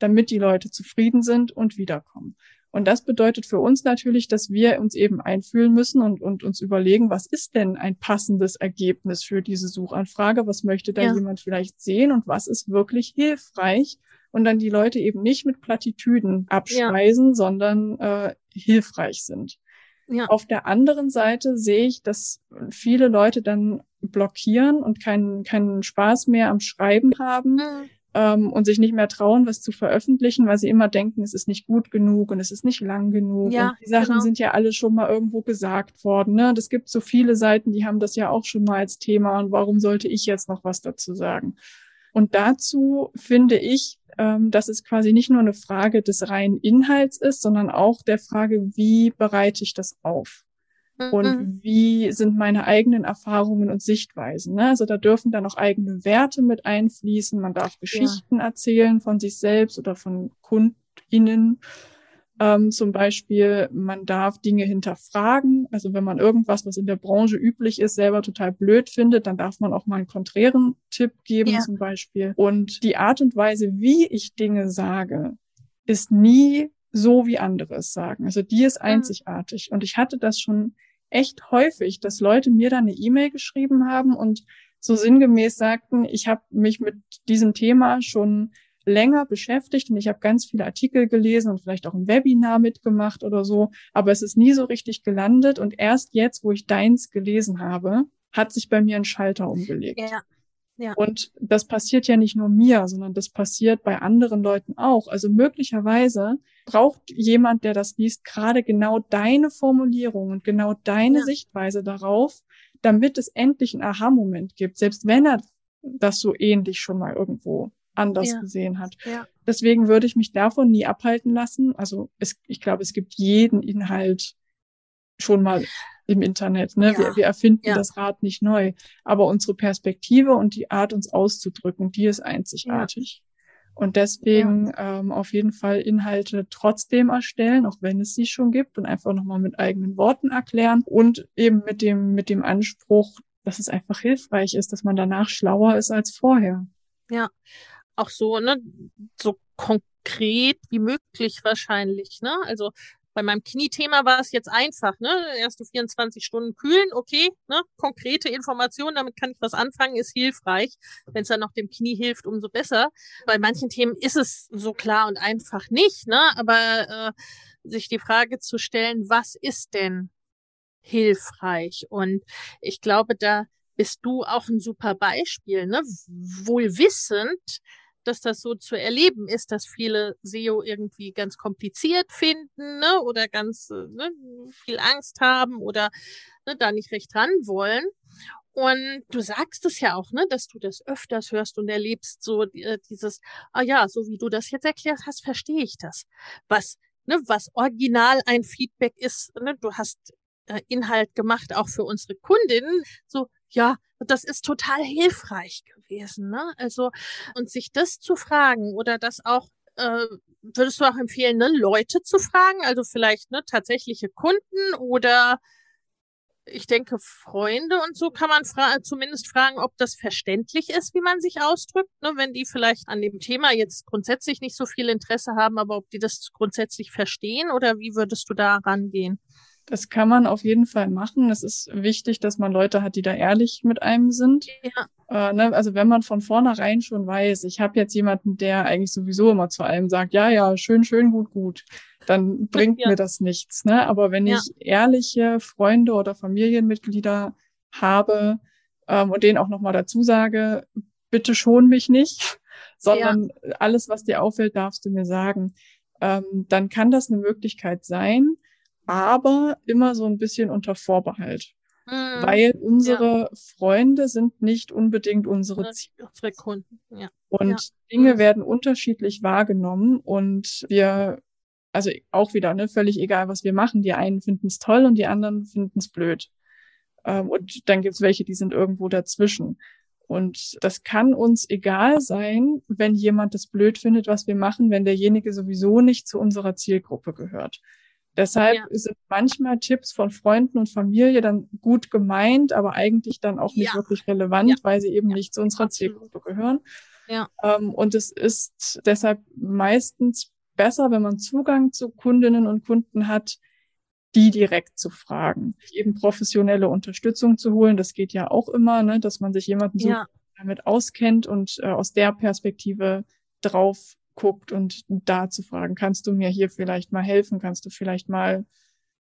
damit die Leute zufrieden sind und wiederkommen. Und das bedeutet für uns natürlich, dass wir uns eben einfühlen müssen und, und uns überlegen, was ist denn ein passendes Ergebnis für diese Suchanfrage? Was möchte da ja. jemand vielleicht sehen und was ist wirklich hilfreich? Und dann die Leute eben nicht mit Plattitüden abspeisen, ja. sondern äh, hilfreich sind. Ja. Auf der anderen Seite sehe ich, dass viele Leute dann blockieren und keinen, keinen Spaß mehr am Schreiben haben, mhm ähm, und sich nicht mehr trauen, was zu veröffentlichen, weil sie immer denken, es ist nicht gut genug und es ist nicht lang genug. Ja, und die Sachen genau. sind ja alle schon mal irgendwo gesagt worden. Ne? Das gibt so viele Seiten, die haben das ja auch schon mal als Thema. Und warum sollte ich jetzt noch was dazu sagen? Und dazu finde ich, ähm, dass es quasi nicht nur eine Frage des reinen Inhalts ist, sondern auch der Frage, wie bereite ich das auf? Und mhm. wie sind meine eigenen Erfahrungen und Sichtweisen. Ne? Also da dürfen dann auch eigene Werte mit einfließen. Man darf Geschichten ja. erzählen von sich selbst oder von KundInnen. Ähm, zum Beispiel, man darf Dinge hinterfragen. Also wenn man irgendwas, was in der Branche üblich ist, selber total blöd findet, dann darf man auch mal einen konträren Tipp geben ja. zum Beispiel. Und die Art und Weise, wie ich Dinge sage, ist nie so wie andere es sagen. Also die ist mhm. einzigartig. Und ich hatte das schon echt häufig, dass Leute mir da eine E-Mail geschrieben haben und so sinngemäß sagten, ich habe mich mit diesem Thema schon länger beschäftigt und ich habe ganz viele Artikel gelesen und vielleicht auch ein Webinar mitgemacht oder so, aber es ist nie so richtig gelandet und erst jetzt, wo ich deins gelesen habe, hat sich bei mir ein Schalter umgelegt. Ja. Ja. Und das passiert ja nicht nur mir, sondern das passiert bei anderen Leuten auch. Also möglicherweise braucht jemand, der das liest, gerade genau deine Formulierung und genau deine ja. Sichtweise darauf, damit es endlich einen Aha-Moment gibt, selbst wenn er das so ähnlich schon mal irgendwo anders ja. gesehen hat. Ja. Deswegen würde ich mich davon nie abhalten lassen. Also es, ich glaube, es gibt jeden Inhalt schon mal im Internet. Ne? Ja. Wir, wir erfinden ja. das Rad nicht neu. Aber unsere Perspektive und die Art, uns auszudrücken, die ist einzigartig. Ja. Und deswegen ähm, auf jeden Fall Inhalte trotzdem erstellen, auch wenn es sie schon gibt und einfach nochmal mit eigenen Worten erklären und eben mit dem, mit dem Anspruch, dass es einfach hilfreich ist, dass man danach schlauer ist als vorher. Ja, auch so, ne, so konkret wie möglich wahrscheinlich, ne? Also bei meinem Kniethema war es jetzt einfach, ne? Erste 24 Stunden kühlen, okay, ne? Konkrete Informationen, damit kann ich was anfangen, ist hilfreich. Wenn es dann noch dem Knie hilft, umso besser. Bei manchen Themen ist es so klar und einfach nicht, ne? Aber äh, sich die Frage zu stellen, was ist denn hilfreich? Und ich glaube, da bist du auch ein super Beispiel, ne? Wohl wissend, dass das so zu erleben ist, dass viele SEO irgendwie ganz kompliziert finden ne, oder ganz äh, ne, viel Angst haben oder ne, da nicht recht ran wollen. Und du sagst es ja auch, ne, dass du das öfters hörst und erlebst, so äh, dieses, ah ja, so wie du das jetzt erklärt hast, verstehe ich das. Was, ne, was original ein Feedback ist, ne, du hast äh, Inhalt gemacht, auch für unsere Kundinnen, so, ja, das ist total hilfreich gewesen. Ne? Also, und sich das zu fragen oder das auch, äh, würdest du auch empfehlen, ne, Leute zu fragen, also vielleicht ne, tatsächliche Kunden oder ich denke, Freunde und so kann man fra zumindest fragen, ob das verständlich ist, wie man sich ausdrückt, ne, wenn die vielleicht an dem Thema jetzt grundsätzlich nicht so viel Interesse haben, aber ob die das grundsätzlich verstehen oder wie würdest du da rangehen? Das kann man auf jeden Fall machen. Es ist wichtig, dass man Leute hat, die da ehrlich mit einem sind. Ja. Äh, ne? Also wenn man von vornherein schon weiß, ich habe jetzt jemanden, der eigentlich sowieso immer zu allem sagt, ja, ja, schön, schön, gut, gut, dann bringt ja. mir das nichts. Ne? Aber wenn ja. ich ehrliche Freunde oder Familienmitglieder habe ähm, und denen auch nochmal dazu sage, bitte schon mich nicht, sondern alles, was dir auffällt, darfst du mir sagen, ähm, dann kann das eine Möglichkeit sein, aber immer so ein bisschen unter Vorbehalt. Mhm. Weil unsere ja. Freunde sind nicht unbedingt unsere Ziele. Unsere Kunden, ja. Und ja. Dinge mhm. werden unterschiedlich wahrgenommen und wir, also auch wieder, ne, völlig egal, was wir machen. Die einen finden es toll und die anderen finden es blöd. Ähm, und dann gibt's welche, die sind irgendwo dazwischen. Und das kann uns egal sein, wenn jemand das blöd findet, was wir machen, wenn derjenige sowieso nicht zu unserer Zielgruppe gehört. Deshalb ja. sind manchmal Tipps von Freunden und Familie dann gut gemeint, aber eigentlich dann auch nicht ja. wirklich relevant, ja. weil sie eben nicht zu unserer Zielgruppe gehören. Ja. Ähm, und es ist deshalb meistens besser, wenn man Zugang zu Kundinnen und Kunden hat, die direkt zu fragen, eben professionelle Unterstützung zu holen. Das geht ja auch immer, ne, dass man sich jemanden so damit auskennt und äh, aus der Perspektive drauf guckt und da zu fragen, kannst du mir hier vielleicht mal helfen? Kannst du vielleicht mal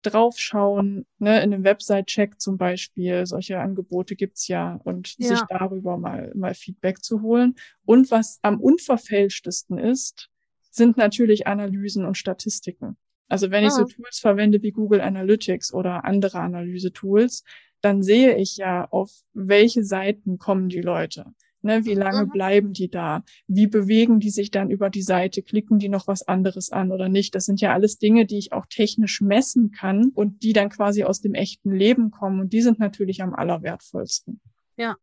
draufschauen, ne, in einem Website-Check zum Beispiel, solche Angebote gibt's ja und ja. sich darüber mal, mal Feedback zu holen. Und was am unverfälschtesten ist, sind natürlich Analysen und Statistiken. Also wenn ah. ich so ah. Tools verwende wie Google Analytics oder andere Analyse-Tools, dann sehe ich ja, auf welche Seiten kommen die Leute. Ne, wie lange mhm. bleiben die da? Wie bewegen die sich dann über die Seite? Klicken die noch was anderes an oder nicht? Das sind ja alles Dinge, die ich auch technisch messen kann und die dann quasi aus dem echten Leben kommen. Und die sind natürlich am allerwertvollsten. Ja.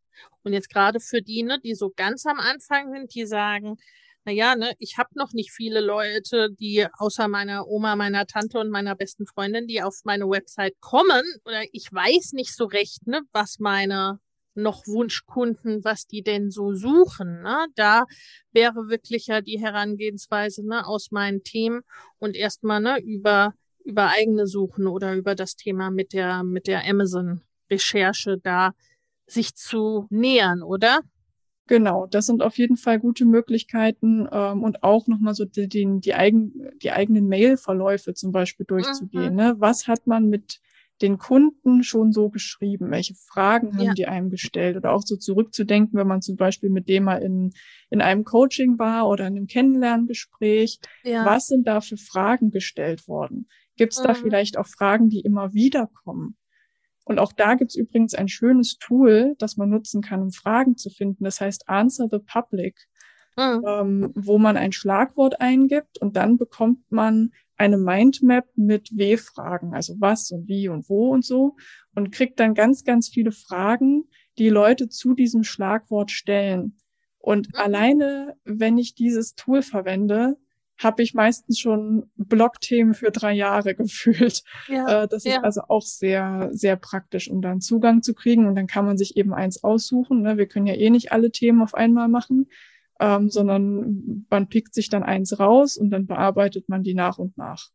Und jetzt gerade für die, ne, die so ganz am Anfang sind, die sagen, na ja, ne, ich habe noch nicht viele Leute, die außer meiner Oma, meiner Tante und meiner besten Freundin, die auf meine Website kommen oder ich weiß nicht so recht, ne, was meine noch Wunschkunden, was die denn so suchen. Ne? Da wäre wirklich ja die Herangehensweise ne, aus meinen Themen und erstmal ne, über, über eigene Suchen oder über das Thema mit der, mit der Amazon-Recherche da sich zu nähern, oder? Genau, das sind auf jeden Fall gute Möglichkeiten ähm, und auch nochmal so die, die, die, eigen, die eigenen Mail-Verläufe zum Beispiel durchzugehen. Mhm. Ne? Was hat man mit den Kunden schon so geschrieben? Welche Fragen haben Ja. die einem gestellt? Oder auch so zurückzudenken, wenn man zum Beispiel mit dem mal in, in einem Coaching war oder in einem Kennenlerngespräch. Ja. Was sind da für Fragen gestellt worden? Gibt es da Mhm. vielleicht auch Fragen, die immer wieder kommen? Und auch da gibt es übrigens ein schönes Tool, das man nutzen kann, um Fragen zu finden. Das heißt Answer the Public Mhm. ähm, wo man ein Schlagwort eingibt und dann bekommt man eine Mindmap mit W-Fragen, also was und wie und wo und so und kriegt dann ganz, ganz viele Fragen, die Leute zu diesem Schlagwort stellen. Und Mhm. alleine, wenn ich dieses Tool verwende, habe ich meistens schon Blogthemen für drei Jahre gefühlt. Ja. Äh, das ja. ist also auch sehr, sehr praktisch, um dann Zugang zu kriegen. Und dann kann man sich eben eins aussuchen. Ne? Wir können ja eh nicht alle Themen auf einmal machen, ähm, sondern man pickt sich dann eins raus und dann bearbeitet man die nach und nach.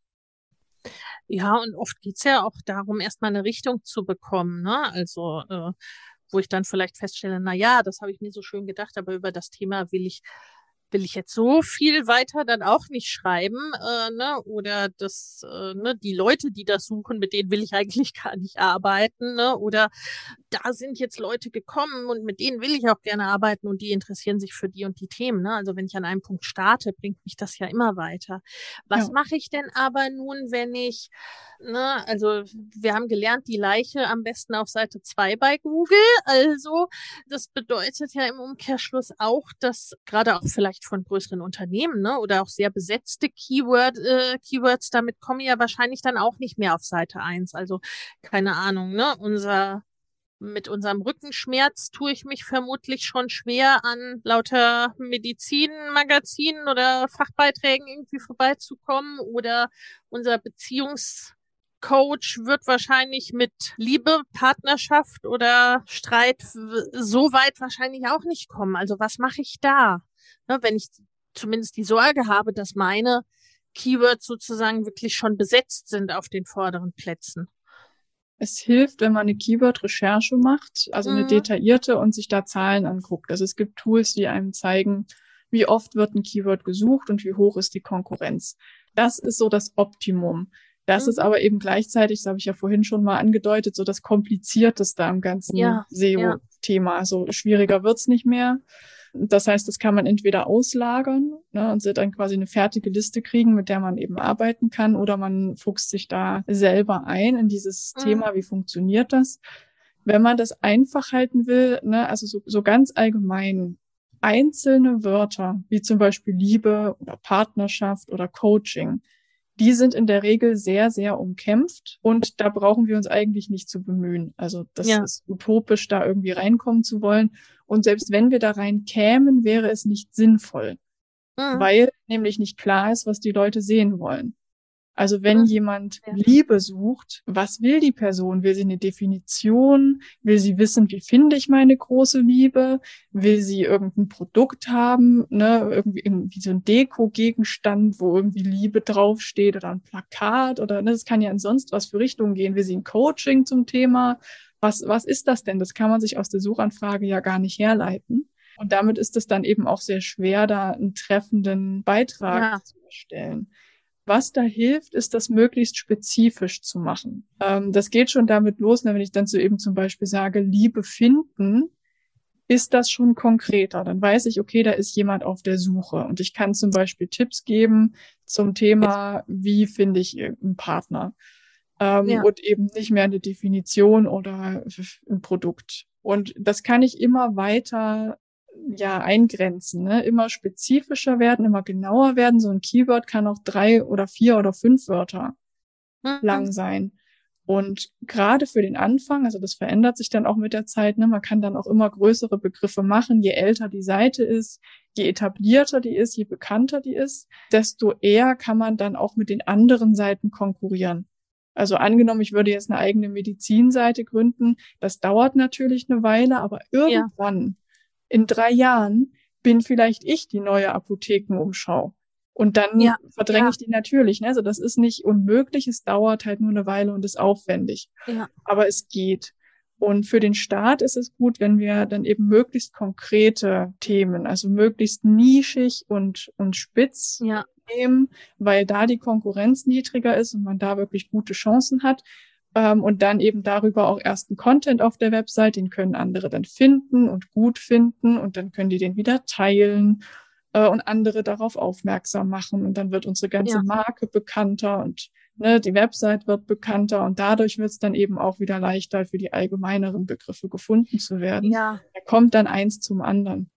Ja, und oft geht's ja auch darum, erstmal eine Richtung zu bekommen, ne? Also, äh, wo ich dann vielleicht feststelle, na ja, das habe ich mir so schön gedacht, aber über das Thema will ich will ich jetzt so viel weiter dann auch nicht schreiben, äh, ne? Oder das, äh, ne, die Leute, die das suchen, mit denen will ich eigentlich gar nicht arbeiten, ne? Oder da sind jetzt Leute gekommen und mit denen will ich auch gerne arbeiten und die interessieren sich für die und die Themen, ne? Also wenn ich an einem Punkt starte, bringt mich das ja immer weiter. Was Ja. mache ich denn aber nun, wenn ich, ne, also wir haben gelernt, die Leiche am besten auf Seite zwei bei Google. Also das bedeutet ja im Umkehrschluss auch, dass gerade auch vielleicht von größeren Unternehmen, ne, oder auch sehr besetzte Keyword, äh, Keywords, damit kommen ja wahrscheinlich dann auch nicht mehr auf Seite eins. Also keine Ahnung, ne, unser mit unserem Rückenschmerz tue ich mich vermutlich schon schwer an lauter Medizinmagazinen oder Fachbeiträgen irgendwie vorbeizukommen oder unser Beziehungscoach wird wahrscheinlich mit Liebe, Partnerschaft oder Streit so weit wahrscheinlich auch nicht kommen. Also was mache ich da? Ne, wenn ich zumindest die Sorge habe, dass meine Keywords sozusagen wirklich schon besetzt sind auf den vorderen Plätzen. Es hilft, wenn man eine Keyword-Recherche macht, also eine Mhm. detaillierte und sich da Zahlen anguckt. Also es gibt Tools, die einem zeigen, wie oft wird ein Keyword gesucht und wie hoch ist die Konkurrenz. Das ist so das Optimum. Das Mhm. ist aber eben gleichzeitig, das habe ich ja vorhin schon mal angedeutet, so das Komplizierteste am ganzen Ja, SEO-Thema. Also schwieriger wird's nicht mehr. Das heißt, das kann man entweder auslagern ne, und sie dann quasi eine fertige Liste kriegen, mit der man eben arbeiten kann, oder man fuchst sich da selber ein in dieses Mhm. Thema, wie funktioniert das. Wenn man das einfach halten will, ne, also so, so ganz allgemein, einzelne Wörter, wie zum Beispiel Liebe oder Partnerschaft oder Coaching, die sind in der Regel sehr, sehr umkämpft und da brauchen wir uns eigentlich nicht zu bemühen. Also das Ja. ist utopisch, da irgendwie reinkommen zu wollen. Und selbst wenn wir da rein kämen, wäre es nicht sinnvoll, Mhm. weil nämlich nicht klar ist, was die Leute sehen wollen. Also wenn Mhm. jemand Ja. Liebe sucht, was will die Person? Will sie eine Definition? Will sie wissen, wie finde ich meine große Liebe? Will sie irgendein Produkt haben, ne, irgendwie, irgendwie so ein Deko-Gegenstand, wo irgendwie Liebe draufsteht oder ein Plakat oder ne, das kann ja in sonst was für Richtungen gehen. Will sie ein Coaching zum Thema? Was, was ist das denn? Das kann man sich aus der Suchanfrage ja gar nicht herleiten. Und damit ist es dann eben auch sehr schwer, da einen treffenden Beitrag Ja. zu erstellen. Was da hilft, ist, das möglichst spezifisch zu machen. Ähm, das geht schon damit los, ne, wenn ich dann so eben zum Beispiel sage, Liebe finden, ist das schon konkreter. Dann weiß ich, okay, da ist jemand auf der Suche. Und ich kann zum Beispiel Tipps geben zum Thema, wie finde ich einen Partner. Ähm, Ja. Und eben nicht mehr eine Definition oder ein Produkt. Und das kann ich immer weiter ja eingrenzen, ne? immer spezifischer werden, immer genauer werden. So ein Keyword kann auch drei oder vier oder fünf Wörter Mhm. lang sein. Und gerade für den Anfang, also das verändert sich dann auch mit der Zeit, ne, man kann dann auch immer größere Begriffe machen. Je älter die Seite ist, je etablierter die ist, je bekannter die ist, desto eher kann man dann auch mit den anderen Seiten konkurrieren. Also angenommen, ich würde jetzt eine eigene Medizinseite gründen, das dauert natürlich eine Weile, aber irgendwann in drei Jahren bin vielleicht ich die neue Apothekenumschau. Und dann Ja, verdränge ja. ich die natürlich. Ne? Also das ist nicht unmöglich, es dauert halt nur eine Weile und ist aufwendig. Ja. Aber es geht. Und für den Staat ist es gut, wenn wir dann eben möglichst konkrete Themen, also möglichst nischig und, und spitz Ja. nehmen, weil da die Konkurrenz niedriger ist und man da wirklich gute Chancen hat. Ähm, und dann eben darüber auch ersten Content auf der Website, den können andere dann finden und gut finden und dann können die den wieder teilen äh, und andere darauf aufmerksam machen und dann wird unsere ganze ja. Marke bekannter und ne, die Website wird bekannter und dadurch wird es dann eben auch wieder leichter für die allgemeineren Begriffe gefunden zu werden. Ja. Da kommt dann eins zum anderen.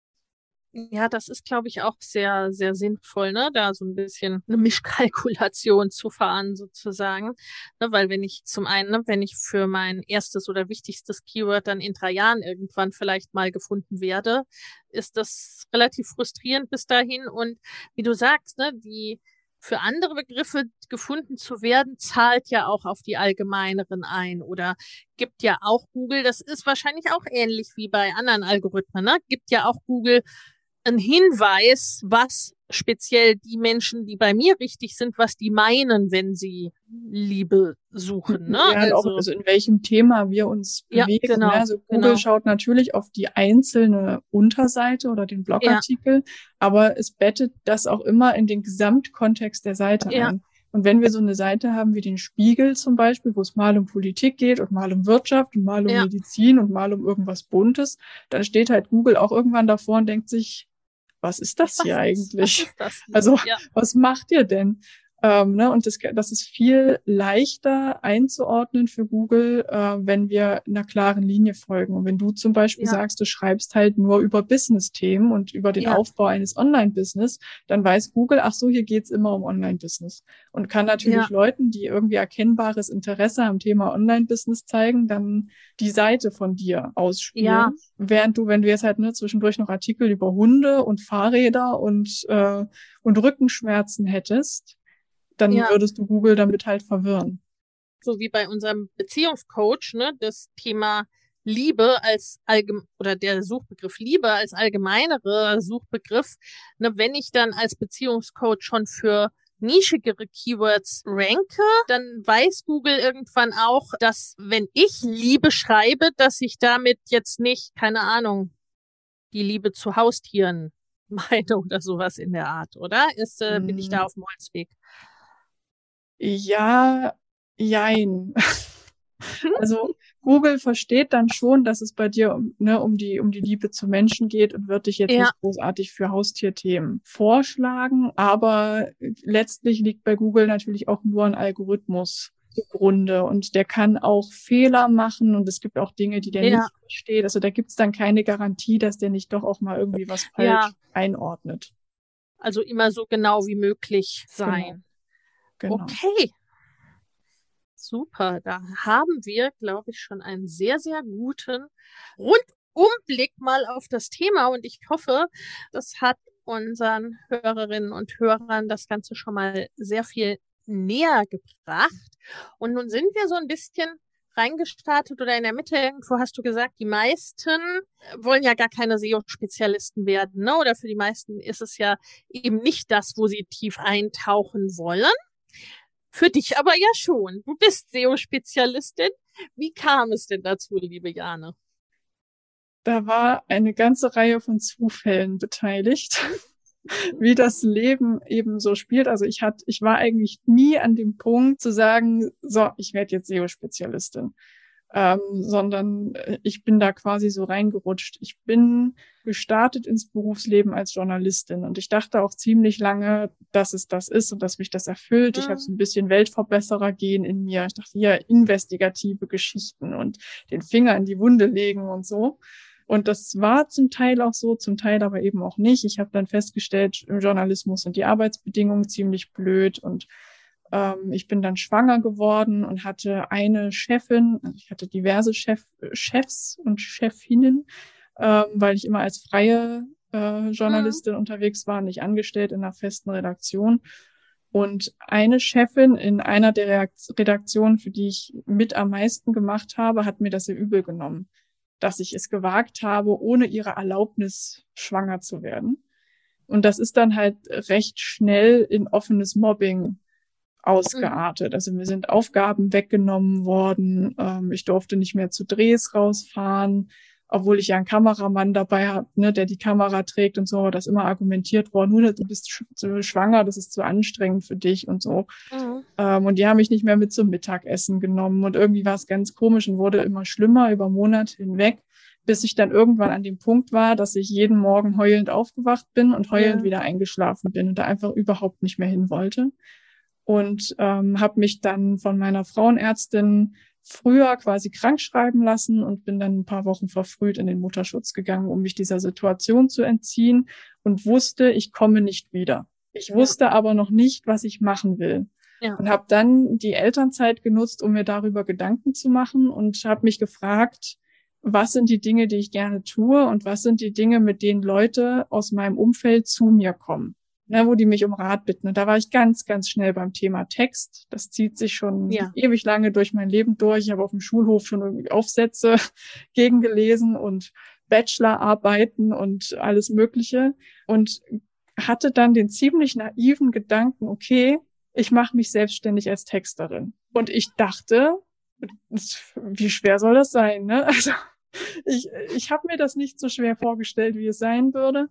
Ja, das ist, glaube ich, auch sehr, sehr sinnvoll, ne, da so ein bisschen eine Mischkalkulation zu fahren, sozusagen. Ne, weil wenn ich zum einen, ne, wenn ich für mein erstes oder wichtigstes Keyword dann in drei Jahren irgendwann vielleicht mal gefunden werde, ist das relativ frustrierend bis dahin. Und wie du sagst, ne, die für andere Begriffe gefunden zu werden, zahlt ja auch auf die allgemeineren ein oder gibt ja auch Google, das ist wahrscheinlich auch ähnlich wie bei anderen Algorithmen, ne? gibt ja auch Google ein Hinweis, was speziell die Menschen, die bei mir richtig sind, was die meinen, wenn sie Liebe suchen. Ne? Ja, also, auch, also in welchem Thema wir uns bewegen. Ja, genau, ne? Also Google genau. schaut natürlich auf die einzelne Unterseite oder den Blogartikel, ja. aber es bettet das auch immer in den Gesamtkontext der Seite ja. ein. Und wenn wir so eine Seite haben wie den Spiegel zum Beispiel, wo es mal um Politik geht und mal um Wirtschaft und mal um ja. Medizin und mal um irgendwas Buntes, dann steht halt Google auch irgendwann davor und denkt sich, was ist das was hier ist, eigentlich? Das? Also, ja. was macht ihr denn? Ähm, ne, und das, das ist viel leichter einzuordnen für Google, äh, wenn wir einer klaren Linie folgen. Und wenn du zum Beispiel ja. sagst, du schreibst halt nur über Business-Themen und über den ja. Aufbau eines Online-Business, dann weiß Google, ach so, hier geht's immer um Online-Business. Und kann natürlich ja. Leuten, die irgendwie erkennbares Interesse am Thema Online-Business zeigen, dann die Seite von dir ausspielen. Ja. Während du, wenn du jetzt halt ne, zwischendurch noch Artikel über Hunde und Fahrräder und, äh, und Rückenschmerzen hättest, dann ja. würdest du Google damit halt verwirren. So wie bei unserem Beziehungscoach, ne, das Thema Liebe als allgemein oder der Suchbegriff Liebe als allgemeinere Suchbegriff, ne, wenn ich dann als Beziehungscoach schon für nischigere Keywords ranke, dann weiß Google irgendwann auch, dass wenn ich Liebe schreibe, dass ich damit jetzt nicht, keine Ahnung, die Liebe zu Haustieren meine oder sowas in der Art, oder? Ist, äh, bin ich da mm. auf dem Holzweg? Ja, jein. also Google versteht dann schon, dass es bei dir um, ne, um die um die Liebe zu Menschen geht und wird dich jetzt ja. nicht großartig für Haustierthemen vorschlagen, aber letztlich liegt bei Google natürlich auch nur ein Algorithmus zugrunde und der kann auch Fehler machen und es gibt auch Dinge, die der ja. nicht versteht. Also da gibt's dann keine Garantie, dass der nicht doch auch mal irgendwie was falsch ja. einordnet. Also immer so genau wie möglich sein. Genau. Genau. Okay. Super, da haben wir, glaube ich, schon einen sehr, sehr guten Rundumblick mal auf das Thema und ich hoffe, das hat unseren Hörerinnen und Hörern das Ganze schon mal sehr viel näher gebracht. Und nun sind wir so ein bisschen reingestartet oder in der Mitte irgendwo hast du gesagt, die meisten wollen ja gar keine SEO-Spezialisten werden, ne? Oder für die meisten ist es ja eben nicht das, wo sie tief eintauchen wollen. Für dich aber ja schon. Du bist SEO-Spezialistin. Wie kam es denn dazu, liebe Jane? Da war eine ganze Reihe von Zufällen beteiligt, wie das Leben eben so spielt. Also ich hatte, ich war eigentlich nie an dem Punkt zu sagen, so, ich werde jetzt SEO-Spezialistin ähm, sondern äh, ich bin da quasi so reingerutscht. Ich bin gestartet ins Berufsleben als Journalistin und ich dachte auch ziemlich lange, dass es das ist und dass mich das erfüllt. Ich habe so ein bisschen Weltverbesserer gehen in mir. Ich dachte, ja, investigative Geschichten und den Finger in die Wunde legen und so. Und das war zum Teil auch so, zum Teil aber eben auch nicht. Ich habe dann festgestellt, im Journalismus sind die Arbeitsbedingungen ziemlich blöd und ähm, ich bin dann schwanger geworden und hatte eine Chefin, also ich hatte diverse Chef, Chefs und Chefinnen, ähm, weil ich immer als freie äh, Journalistin mhm. unterwegs war, nicht angestellt in einer festen Redaktion. Und eine Chefin in einer der Redaktionen, für die ich mit am meisten gemacht habe, hat mir das sehr übel genommen, dass ich es gewagt habe, ohne ihre Erlaubnis schwanger zu werden. Und das ist dann halt recht schnell in offenes Mobbing ausgeartet. Also mir sind Aufgaben weggenommen worden. Ähm, ich durfte nicht mehr zu Drehs rausfahren. obwohl ich ja einen Kameramann dabei habe, ne, der die Kamera trägt und so, das immer argumentiert worden, nur du bist sch schwanger, das ist zu anstrengend für dich und so. Mhm. Ähm, und die haben mich nicht mehr mit zum Mittagessen genommen und irgendwie war es ganz komisch und wurde immer schlimmer über Monate hinweg, bis ich dann irgendwann an dem Punkt war, dass ich jeden Morgen heulend aufgewacht bin und heulend ja. wieder eingeschlafen bin und da einfach überhaupt nicht mehr hin wollte. Und ähm, habe mich dann von meiner Frauenärztin früher quasi krank schreiben lassen und bin dann ein paar Wochen verfrüht in den Mutterschutz gegangen, um mich dieser Situation zu entziehen und wusste, ich komme nicht wieder. Ich wusste ja. aber noch nicht, was ich machen will. Ja. Und habe dann die Elternzeit genutzt, um mir darüber Gedanken zu machen und habe mich gefragt, was sind die Dinge, die ich gerne tue und was sind die Dinge, mit denen Leute aus meinem Umfeld zu mir kommen ne, wo die mich um Rat bitten. Und da war ich ganz, ganz schnell beim Thema Text. Das zieht sich schon ja. ewig lange durch mein Leben durch. Ich habe auf dem Schulhof schon irgendwie Aufsätze gegengelesen und Bachelorarbeiten und alles Mögliche und hatte dann den ziemlich naiven Gedanken, okay, ich mache mich selbstständig als Texterin. Und ich dachte, wie schwer soll das sein? Ne? Also ich, ich habe mir das nicht so schwer vorgestellt, wie es sein würde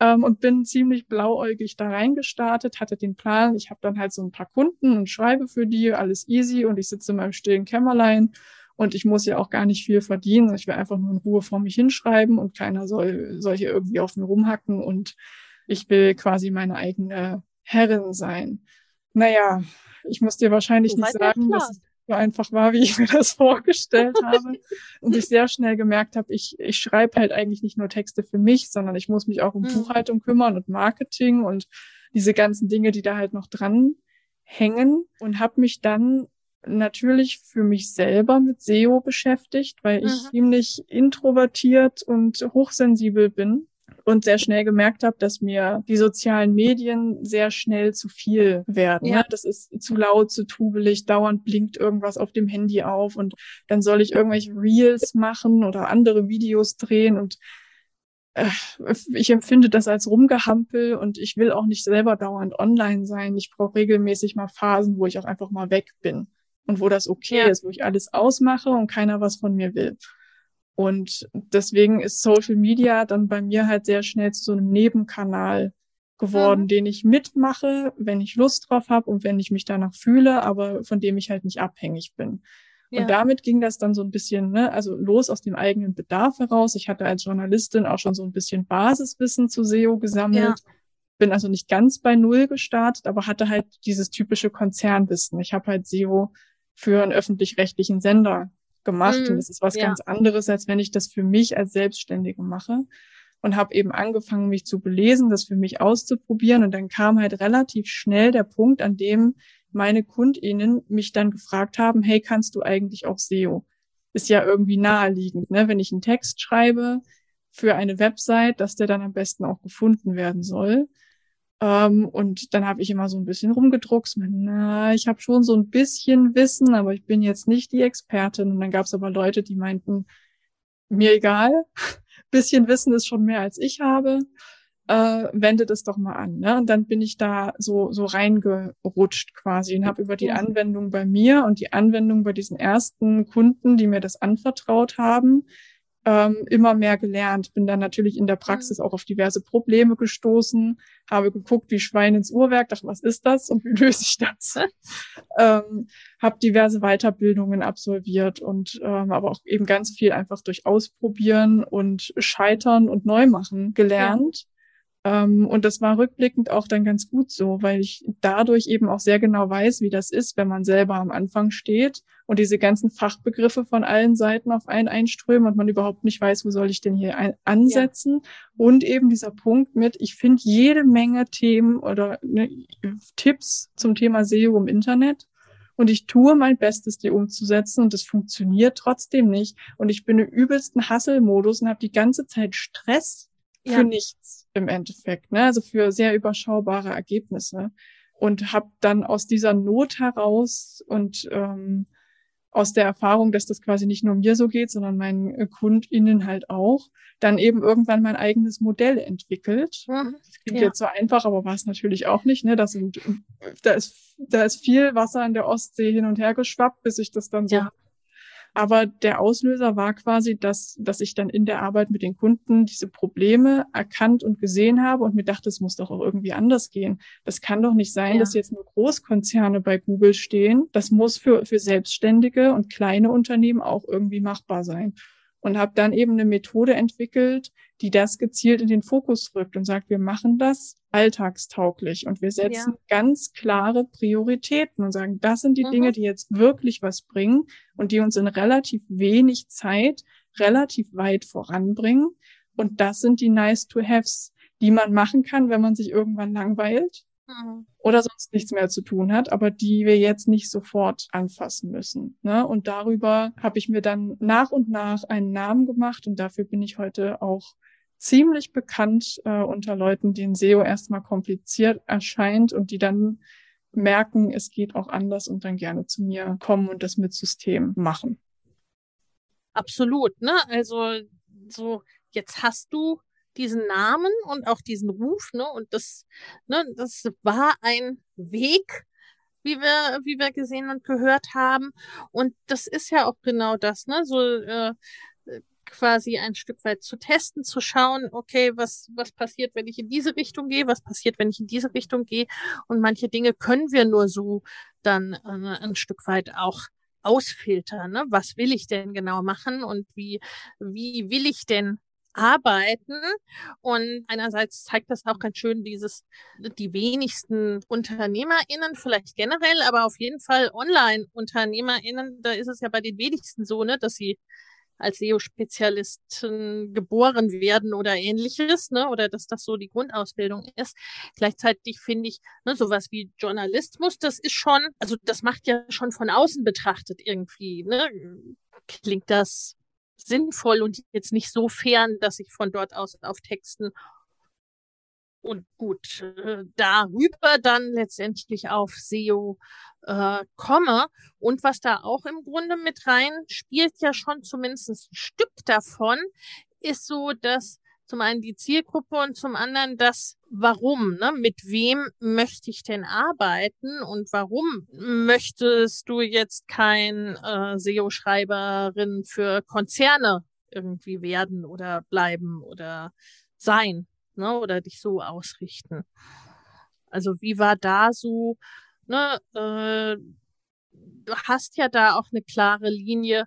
ähm, und bin ziemlich blauäugig da reingestartet, hatte den Plan, ich habe dann halt so ein paar Kunden und schreibe für die, alles easy und ich sitze in meinem stillen Kämmerlein und ich muss ja auch gar nicht viel verdienen. Ich will einfach nur in Ruhe vor mich hinschreiben und keiner soll, soll hier irgendwie auf mir rumhacken und ich will quasi meine eigene Herrin sein. Naja, ich muss dir wahrscheinlich so nicht sagen, dass, so einfach war, wie ich mir das vorgestellt habe. Und ich sehr schnell gemerkt habe, ich, ich schreibe halt eigentlich nicht nur Texte für mich, sondern ich muss mich auch um mhm. Buchhaltung kümmern und Marketing und diese ganzen Dinge, die da halt noch dran hängen und habe mich dann natürlich für mich selber mit SEO beschäftigt, weil ich mhm. ziemlich introvertiert und hochsensibel bin und sehr schnell gemerkt habe, dass mir die sozialen Medien sehr schnell zu viel werden. Ja. Ne? Das ist zu laut, zu tubelig, dauernd blinkt irgendwas auf dem Handy auf und dann soll ich irgendwelche Reels machen oder andere Videos drehen und äh, ich empfinde das als Rumgehampel und ich will auch nicht selber dauernd online sein. Ich brauche regelmäßig mal Phasen, wo ich auch einfach mal weg bin und wo das okay ja. ist, wo ich alles ausmache und keiner was von mir will. Und deswegen ist Social Media dann bei mir halt sehr schnell zu so einem Nebenkanal geworden, mhm. den ich mitmache, wenn ich Lust drauf habe und wenn ich mich danach fühle, aber von dem ich halt nicht abhängig bin. Ja. Und damit ging das dann so ein bisschen, ne, also los aus dem eigenen Bedarf heraus. Ich hatte als Journalistin auch schon so ein bisschen Basiswissen zu SEO gesammelt. Ja. Bin also nicht ganz bei Null gestartet, aber hatte halt dieses typische Konzernwissen. Ich habe halt SEO für einen öffentlich-rechtlichen Sender gemacht. Mhm. Und das ist was ja. ganz anderes, als wenn ich das für mich als Selbstständige mache. Und habe eben angefangen, mich zu belesen, das für mich auszuprobieren. Und dann kam halt relativ schnell der Punkt, an dem meine KundInnen mich dann gefragt haben, hey, kannst du eigentlich auch SEO? Ist ja irgendwie naheliegend, ne? Wenn ich einen Text schreibe für eine Website, dass der dann am besten auch gefunden werden soll. Ähm, und dann habe ich immer so ein bisschen rumgedruckt. Na, ich habe schon so ein bisschen Wissen, aber ich bin jetzt nicht die Expertin. Und dann gab es aber Leute, die meinten, mir egal, bisschen Wissen ist schon mehr als ich habe. Äh, wende das doch mal an. Ne? Und dann bin ich da so so reingerutscht quasi und habe über die Anwendung bei mir und die Anwendung bei diesen ersten Kunden, die mir das anvertraut haben, ähm, immer mehr gelernt. Bin dann natürlich in der Praxis mhm. auch auf diverse Probleme gestoßen, habe geguckt, wie Schwein ins Uhrwerk, dachte, was ist das und wie löse ich das? ähm, habe diverse Weiterbildungen absolviert und ähm, aber auch eben ganz viel einfach durch Ausprobieren und Scheitern und Neumachen gelernt. Ja und das war rückblickend auch dann ganz gut so, weil ich dadurch eben auch sehr genau weiß, wie das ist, wenn man selber am Anfang steht und diese ganzen Fachbegriffe von allen Seiten auf einen einströmen und man überhaupt nicht weiß, wo soll ich denn hier ansetzen. Ja. Und eben dieser Punkt mit, ich finde jede Menge Themen oder ne, Tipps zum Thema SEO im Internet. Und ich tue mein Bestes, die umzusetzen und es funktioniert trotzdem nicht. Und ich bin im übelsten Hasselmodus und habe die ganze Zeit Stress ja. für nichts im Endeffekt, ne? also für sehr überschaubare Ergebnisse. Und habe dann aus dieser Not heraus und ähm, aus der Erfahrung, dass das quasi nicht nur mir so geht, sondern meinen äh, KundInnen halt auch, dann eben irgendwann mein eigenes Modell entwickelt. Mhm. Das klingt ja. jetzt so einfach, aber war es natürlich auch nicht. Ne? Das sind, da, ist, da ist viel Wasser in der Ostsee hin und her geschwappt, bis ich das dann so ja Aber der Auslöser war quasi, dass, dass ich dann in der Arbeit mit den Kunden diese Probleme erkannt und gesehen habe und mir dachte, es muss doch auch irgendwie anders gehen. Das kann doch nicht sein, ja. dass jetzt nur Großkonzerne bei Google stehen. Das muss für, für Selbstständige und kleine Unternehmen auch irgendwie machbar sein und habe dann eben eine Methode entwickelt, die das gezielt in den Fokus rückt und sagt, wir machen das alltagstauglich und wir setzen ja. ganz klare Prioritäten und sagen, das sind die mhm. Dinge, die jetzt wirklich was bringen und die uns in relativ wenig Zeit relativ weit voranbringen. Und das sind die nice to haves, die man machen kann, wenn man sich irgendwann langweilt Mhm. oder sonst nichts mehr zu tun hat, aber die wir jetzt nicht sofort anfassen müssen. Ne? Und darüber habe ich mir dann nach und nach einen Namen gemacht und dafür bin ich heute auch ziemlich bekannt äh, unter Leuten, denen SEO erstmal kompliziert erscheint und die dann merken, es geht auch anders und dann gerne zu mir kommen und das mit System machen. Absolut, ne? Also so jetzt hast du diesen Namen und auch diesen Ruf, ne? Und das, ne, das war ein Weg, wie wir, wie wir gesehen und gehört haben. Und das ist ja auch genau das, ne? So äh, quasi ein Stück weit zu testen, zu schauen, okay, was, was passiert, wenn ich in diese Richtung gehe, was passiert, wenn ich in diese Richtung gehe. Und manche Dinge können wir nur so dann äh, ein Stück weit auch ausfiltern. Ne? Was will ich denn genau machen und wie, wie will ich denn arbeiten. Und einerseits zeigt das auch ganz schön dieses, die wenigsten UnternehmerInnen, vielleicht generell, aber auf jeden Fall Online-UnternehmerInnen, da ist es ja bei den wenigsten so, ne, dass sie als SEO-Spezialisten geboren werden oder ähnliches, ne, oder dass das so die Grundausbildung ist. Gleichzeitig finde ich, ne, sowas wie Journalismus, das ist schon, also das macht ja schon von außen betrachtet irgendwie, ne, klingt das sinnvoll und jetzt nicht so fern, dass ich von dort aus auf Texten und gut äh, darüber dann letztendlich auf SEO äh, komme. Und was da auch im Grunde mit rein spielt, ja schon zumindest ein Stück davon, ist so, dass zum einen die Zielgruppe und zum anderen das Warum. Ne? Mit wem möchte ich denn arbeiten und warum möchtest du jetzt kein äh, SEO-Schreiberin für Konzerne irgendwie werden oder bleiben oder sein ne? oder dich so ausrichten? Also wie war da so, ne, äh, du hast ja da auch eine klare Linie,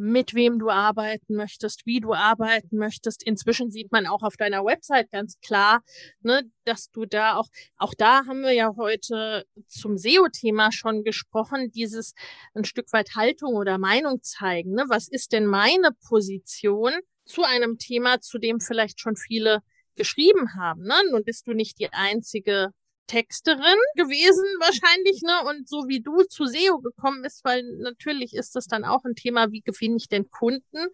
mit wem du arbeiten möchtest, wie du arbeiten möchtest. Inzwischen sieht man auch auf deiner Website ganz klar, ne, dass du da auch, auch da haben wir ja heute zum SEO-Thema schon gesprochen, dieses ein Stück weit Haltung oder Meinung zeigen. Ne? Was ist denn meine Position zu einem Thema, zu dem vielleicht schon viele geschrieben haben? Ne? Nun bist du nicht die einzige Texterin gewesen wahrscheinlich, ne? Und so wie du zu SEO gekommen bist, weil natürlich ist das dann auch ein Thema, wie gewinne ich denn Kunden?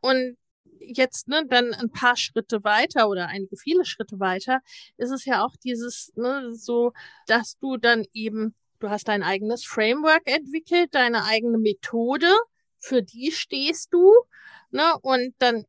Und jetzt ne, dann ein paar Schritte weiter oder einige viele Schritte weiter, ist es ja auch dieses, ne, so, dass du dann eben, du hast dein eigenes Framework entwickelt, deine eigene Methode, für die stehst du, ne, und dann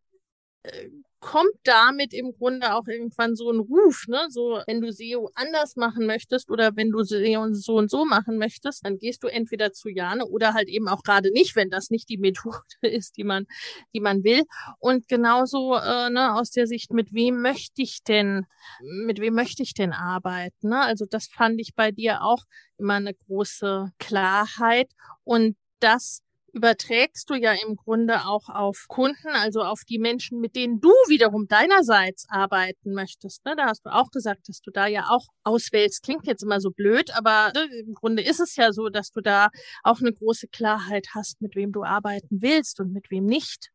äh, kommt damit im Grunde auch irgendwann so ein Ruf, ne? So, wenn du SEO anders machen möchtest oder wenn du SEO so und so machen möchtest, dann gehst du entweder zu Jane oder halt eben auch gerade nicht, wenn das nicht die Methode ist, die man, die man will. Und genauso, äh, ne, aus der Sicht, mit wem möchte ich denn, mit wem möchte ich denn arbeiten? Ne? Also das fand ich bei dir auch immer eine große Klarheit und das überträgst du ja im Grunde auch auf Kunden, also auf die Menschen, mit denen du wiederum deinerseits arbeiten möchtest. Ne? Da hast du auch gesagt, dass du da ja auch auswählst. Klingt jetzt immer so blöd, aber ne, im Grunde ist es ja so, dass du da auch eine große Klarheit hast, mit wem du arbeiten willst und mit wem nicht.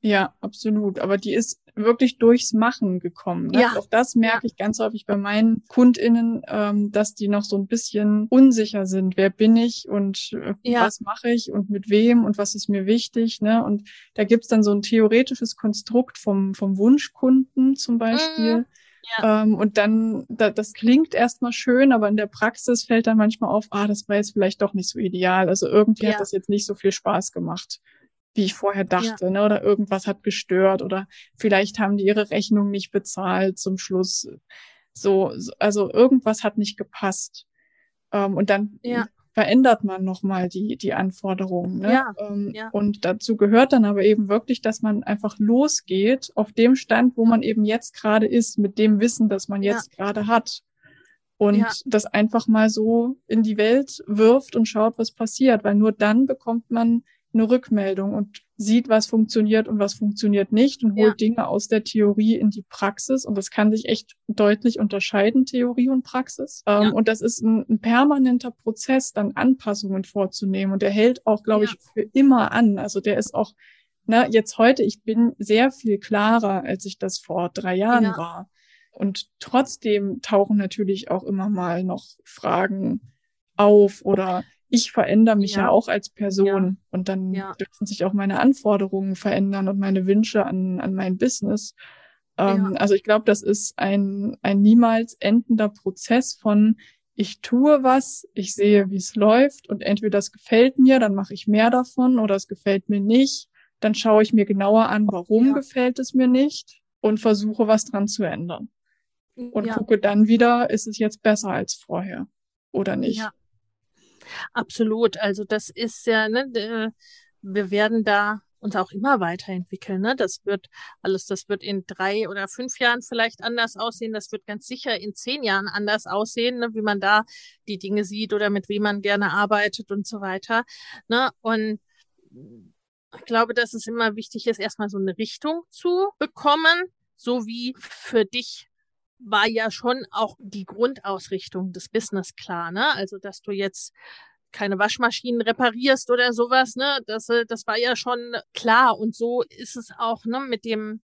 Ja, absolut. Aber die ist wirklich durchs Machen gekommen. Ne? Ja. Auch das merke ich ganz häufig bei meinen KundInnen, ähm, dass die noch so ein bisschen unsicher sind. Wer bin ich und äh, ja. was mache ich und mit wem und was ist mir wichtig? Ne? Und da gibt's dann so ein theoretisches Konstrukt vom, vom Wunschkunden zum Beispiel. Mhm. Ja. Ähm, und dann, da, das klingt erstmal schön, aber in der Praxis fällt dann manchmal auf, ah, das war jetzt vielleicht doch nicht so ideal. Also irgendwie ja. hat das jetzt nicht so viel Spaß gemacht wie ich vorher dachte, ja. ne? Oder irgendwas hat gestört oder vielleicht haben die ihre Rechnung nicht bezahlt zum Schluss. So, also irgendwas hat nicht gepasst. Ähm, und dann, ja. verändert man nochmal die, die Anforderungen. Ne? Ja, ähm, ja. Und dazu gehört dann aber eben wirklich, dass man einfach losgeht auf dem Stand, wo man eben jetzt gerade ist, mit dem Wissen, das man jetzt gerade hat. Und das einfach mal so in die Welt wirft und schaut, was passiert, weil nur dann bekommt man eine Rückmeldung und sieht, was funktioniert und was funktioniert nicht und holt ja. Dinge aus der Theorie in die Praxis. Und das kann sich echt deutlich unterscheiden, Theorie und Praxis. Ähm, ja. Und das ist ein, ein, permanenter Prozess, dann Anpassungen vorzunehmen. Und der hält auch, glaube ja. ich, für immer an. Also der ist auch, na, ne, jetzt heute, ich bin sehr viel klarer, als ich das vor drei Jahren war. Und trotzdem tauchen natürlich auch immer mal noch Fragen auf oder ich verändere mich ja, ja auch als Person ja. und dann ja. dürfen sich auch meine Anforderungen verändern und meine Wünsche an, an mein Business. Ähm, also ich glaube, das ist ein, ein niemals endender Prozess von ich tue was, ich sehe, wie es läuft und entweder das gefällt mir, dann mache ich mehr davon oder es gefällt mir nicht. Dann schaue ich mir genauer an, warum gefällt es mir nicht und versuche was dran zu ändern. Und gucke dann wieder, ist es jetzt besser als vorher oder nicht. Ja. Absolut. Also das ist ja, ne, wir werden da uns auch immer weiterentwickeln. Ne? Das wird alles, das wird in drei oder fünf Jahren vielleicht anders aussehen. Das wird ganz sicher in zehn Jahren anders aussehen, ne? wie man da die Dinge sieht oder mit wem man gerne arbeitet und so weiter. Ne? Und ich glaube, dass es immer wichtig ist, erstmal so eine Richtung zu bekommen, so wie für dich war ja schon auch die Grundausrichtung des Business klar, ne? Also, dass du jetzt keine Waschmaschinen reparierst oder sowas, ne? Das, äh, das war ja schon klar. Und so ist es auch, ne, mit dem,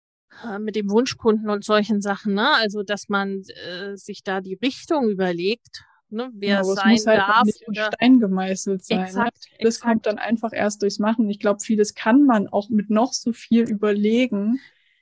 äh, mit dem Wunschkunden und solchen Sachen, ne? Also, dass man äh, sich da die Richtung überlegt, ne, wer ja, sein muss halt darf. Nicht in Stein gemeißelt sein. Ne? Exakt, ne? Das exakt. kommt dann einfach erst durchs Machen. Ich glaube, vieles kann man auch mit noch so viel überlegen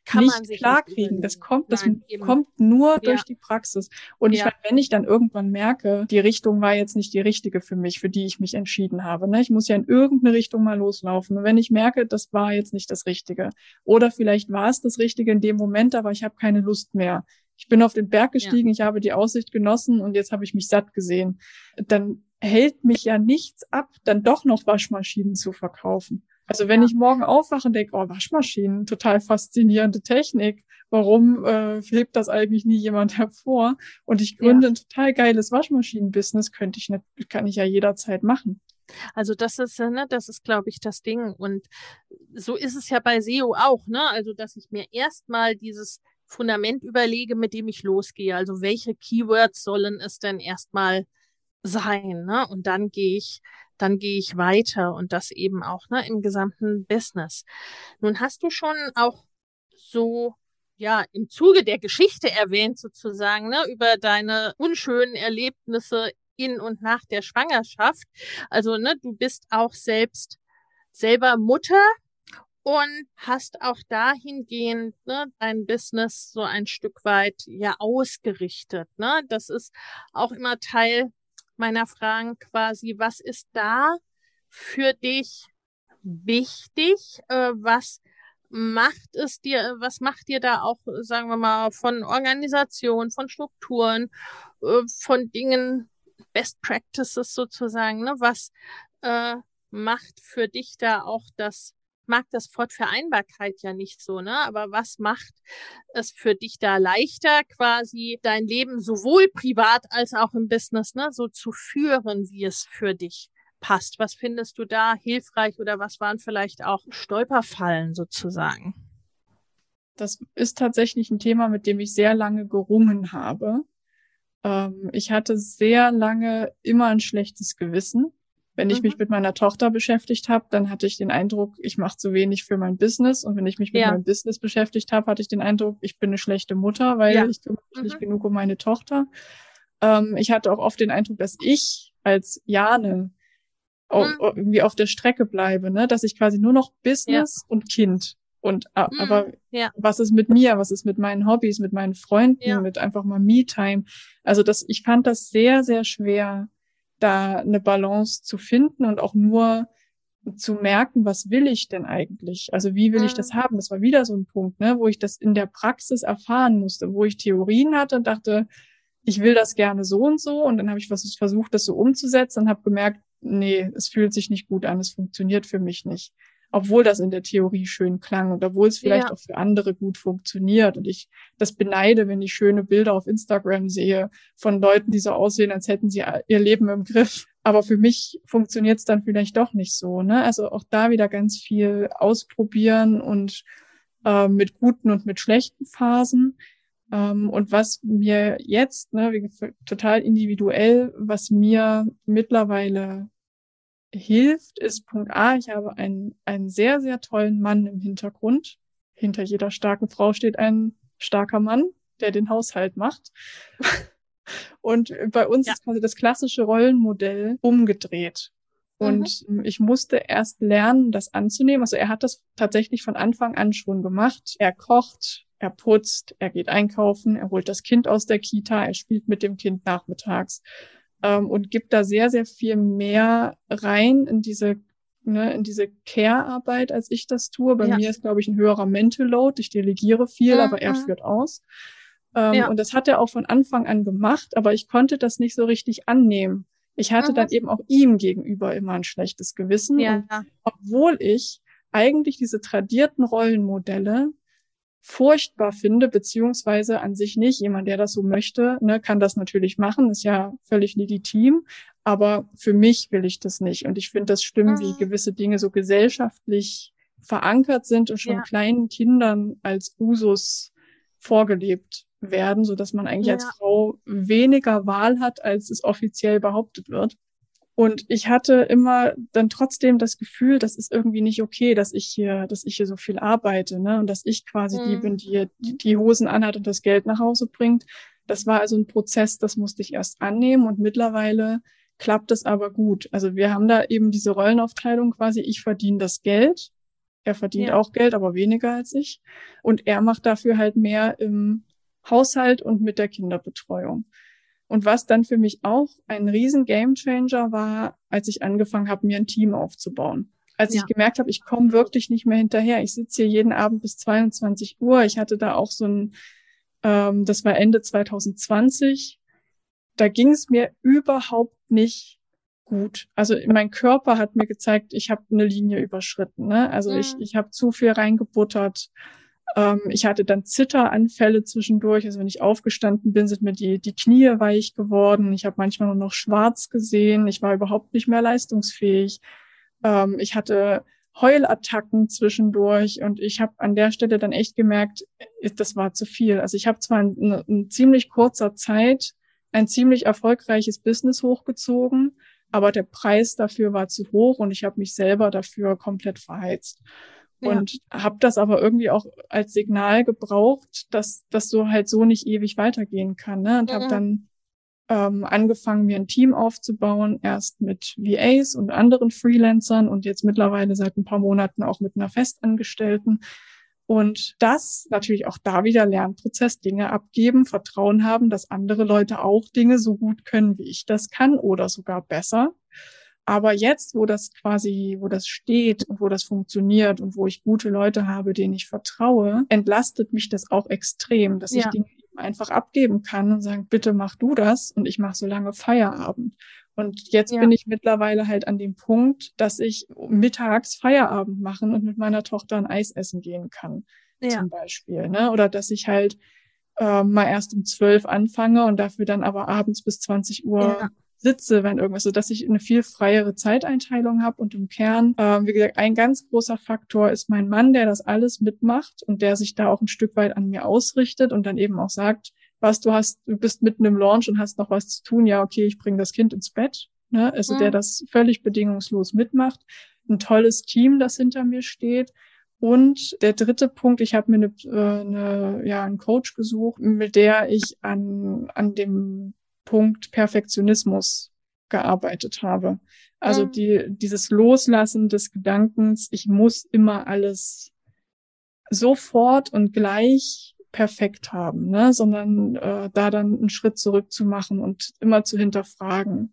kann nicht klarkriegen. Das kommt, das Nein, kommt nur ja. durch die Praxis. Und ja. ich meine, wenn ich dann irgendwann merke, die Richtung war jetzt nicht die richtige für mich, für die ich mich entschieden habe. Ne? Ich muss ja in irgendeine Richtung mal loslaufen. Und wenn ich merke, das war jetzt nicht das Richtige. Oder vielleicht war es das Richtige in dem Moment, aber ich habe keine Lust mehr. Ich bin auf den Berg gestiegen, ja. ich habe die Aussicht genossen und jetzt habe ich mich satt gesehen. Dann hält mich ja nichts ab, dann doch noch Waschmaschinen zu verkaufen. Also wenn ja. ich morgen aufwache und denke, oh, Waschmaschinen, total faszinierende Technik, warum äh, hebt das eigentlich nie jemand hervor? Und ich gründe ja. ein total geiles Waschmaschinen-Business, könnte ich nicht, kann ich ja jederzeit machen. Also das ist, ne, das ist, glaube ich, das Ding. Und so ist es ja bei SEO auch, ne? Also, dass ich mir erstmal dieses Fundament überlege, mit dem ich losgehe. Also welche Keywords sollen es denn erstmal sein, ne? Und dann gehe ich dann gehe ich weiter und das eben auch ne, im gesamten Business. Nun hast du schon auch so ja im Zuge der Geschichte erwähnt sozusagen ne, über deine unschönen Erlebnisse in und nach der Schwangerschaft. Also ne, du bist auch selbst selber Mutter und hast auch dahingehend ne, dein Business so ein Stück weit ja ausgerichtet. Ne? Das ist auch immer Teil meiner Fragen quasi, was ist da für dich wichtig? Äh, was macht es dir, was macht dir da auch, sagen wir mal, von Organisation, von Strukturen, äh, von Dingen, Best Practices sozusagen, ne? Was äh, macht für dich da auch das mag das Wort Vereinbarkeit ja nicht so, ne? Aber was macht es für dich da leichter, quasi dein Leben sowohl privat als auch im Business, ne, so zu führen, wie es für dich passt? Was findest du da hilfreich oder was waren vielleicht auch Stolperfallen sozusagen? Das ist tatsächlich ein Thema, mit dem ich sehr lange gerungen habe. Ähm, ich hatte sehr lange immer ein schlechtes Gewissen wenn ich mhm. mich mit meiner Tochter beschäftigt habe, dann hatte ich den Eindruck, ich mache zu wenig für mein Business. Und wenn ich mich mit ja. meinem Business beschäftigt habe, hatte ich den Eindruck, ich bin eine schlechte Mutter, weil ja. ich kümmere mich mhm. nicht genug um meine Tochter. Ähm, ich hatte auch oft den Eindruck, dass ich als Jane mhm. irgendwie auf der Strecke bleibe, ne? dass ich quasi nur noch Business ja. und Kind und mhm. aber ja. was ist mit mir? Was ist mit meinen Hobbys, mit meinen Freunden, ja. mit einfach mal Me-Time? Also das, ich fand das sehr, sehr schwer, da eine Balance zu finden und auch nur zu merken, was will ich denn eigentlich? Also wie will ich das mhm. haben? Das war wieder so ein Punkt, ne, wo ich das in der Praxis erfahren musste, wo ich Theorien hatte und dachte, ich will das gerne so und so und dann habe ich versucht, das so umzusetzen und habe gemerkt, nee, es fühlt sich nicht gut an, es funktioniert für mich nicht obwohl das in der Theorie schön klang und obwohl es vielleicht ja. auch für andere gut funktioniert. Und ich das beneide, wenn ich schöne Bilder auf Instagram sehe von Leuten, die so aussehen, als hätten sie ihr Leben im Griff. Aber für mich funktioniert es dann vielleicht doch nicht so. Ne? Also auch da wieder ganz viel ausprobieren und äh, mit guten und mit schlechten Phasen. Ähm, und was mir jetzt, ne, total individuell, was mir mittlerweile hilft, ist Punkt A, ich habe einen, einen sehr, sehr tollen Mann im Hintergrund. Hinter jeder starken Frau steht ein starker Mann, der den Haushalt macht. Und bei uns ja. ist quasi das klassische Rollenmodell umgedreht. Und mhm. ich musste erst lernen, das anzunehmen. Also er hat das tatsächlich von Anfang an schon gemacht. Er kocht, er putzt, er geht einkaufen, er holt das Kind aus der Kita, er spielt mit dem Kind nachmittags ähm, und gibt da sehr, sehr viel mehr rein in diese ne, in diese Care-Arbeit, als ich das tue. Bei ja. mir ist, glaube ich, ein höherer Mental Load. Ich delegiere viel, mhm. aber er führt aus. Ähm, ja. Und das hat er auch von Anfang an gemacht, aber ich konnte das nicht so richtig annehmen. Ich hatte mhm. dann eben auch ihm gegenüber immer ein schlechtes Gewissen. Ja. Und obwohl ich eigentlich diese tradierten Rollenmodelle furchtbar finde, beziehungsweise an sich nicht. Jemand, der das so möchte, ne, kann das natürlich machen, ist ja völlig legitim. Aber für mich will ich das nicht. Und ich finde das stimmt, wie ah. gewisse Dinge so gesellschaftlich verankert sind und schon ja. kleinen Kindern als Usus vorgelebt werden, so dass man eigentlich ja. als Frau weniger Wahl hat, als es offiziell behauptet wird. Und ich hatte immer dann trotzdem das Gefühl, das ist irgendwie nicht okay, dass ich hier, dass ich hier so viel arbeite, ne? Und dass ich quasi mhm. die bin, die, die Hosen anhat und das Geld nach Hause bringt. Das war also ein Prozess, das musste ich erst annehmen und mittlerweile klappt es aber gut. Also wir haben da eben diese Rollenaufteilung quasi, ich verdiene das Geld, er verdient ja. auch Geld, aber weniger als ich. Und er macht dafür halt mehr im Haushalt und mit der Kinderbetreuung. Und was dann für mich auch ein riesen Gamechanger war, als ich angefangen habe, mir ein Team aufzubauen. Als ja. ich gemerkt habe, ich komme wirklich nicht mehr hinterher. Ich sitze hier jeden Abend bis 22 Uhr. Ich hatte da auch so ein, ähm, das war Ende 2020. Da ging es mir überhaupt nicht gut. Also mein Körper hat mir gezeigt, ich habe eine Linie überschritten. Ne? Also mhm. ich, ich habe zu viel reingebuttert. Ähm, ich hatte dann Zitteranfälle zwischendurch. Also wenn ich aufgestanden bin, sind mir die, die Knie weich geworden. Ich habe manchmal nur noch schwarz gesehen. Ich war überhaupt nicht mehr leistungsfähig. Ähm, ich hatte Heulattacken zwischendurch und ich habe an der Stelle dann echt gemerkt, äh, das war zu viel. Also ich habe zwar in, in, in ziemlich kurzer Zeit ein ziemlich erfolgreiches Business hochgezogen, aber der Preis dafür war zu hoch und ich habe mich selber dafür komplett verheizt. Und ja. habe das aber irgendwie auch als Signal gebraucht, dass das so halt so nicht ewig weitergehen kann. Ne? Und mhm. habe dann ähm, angefangen, mir ein Team aufzubauen, erst mit VAs und anderen Freelancern und jetzt mittlerweile seit ein paar Monaten auch mit einer Festangestellten. Und das natürlich auch da wieder Lernprozess, Dinge abgeben, Vertrauen haben, dass andere Leute auch Dinge so gut können, wie ich das kann oder sogar besser. Aber jetzt, wo das quasi, wo das steht und wo das funktioniert und wo ich gute Leute habe, denen ich vertraue, entlastet mich das auch extrem, dass ja. ich Dinge einfach abgeben kann und sagen, bitte mach du das und ich mache so lange Feierabend. Und jetzt ja. bin ich mittlerweile halt an dem Punkt, dass ich mittags Feierabend machen und mit meiner Tochter ein Eis essen gehen kann, ja. zum Beispiel. Ne? Oder dass ich halt äh, mal erst um zwölf anfange und dafür dann aber abends bis 20 Uhr ja sitze, wenn irgendwas, so dass ich eine viel freiere Zeiteinteilung habe und im Kern, äh, wie gesagt, ein ganz großer Faktor ist mein Mann, der das alles mitmacht und der sich da auch ein Stück weit an mir ausrichtet und dann eben auch sagt, was du hast, du bist mitten im Launch und hast noch was zu tun, ja, okay, ich bringe das Kind ins Bett. Ne? Also mhm. der das völlig bedingungslos mitmacht. Ein tolles Team, das hinter mir steht. Und der dritte Punkt, ich habe mir eine, äh, eine, ja, einen Coach gesucht, mit der ich an, an dem Punkt Perfektionismus gearbeitet habe. Also mhm. die, dieses Loslassen des Gedankens, ich muss immer alles sofort und gleich perfekt haben, ne? sondern äh, da dann einen Schritt zurück zu machen und immer zu hinterfragen,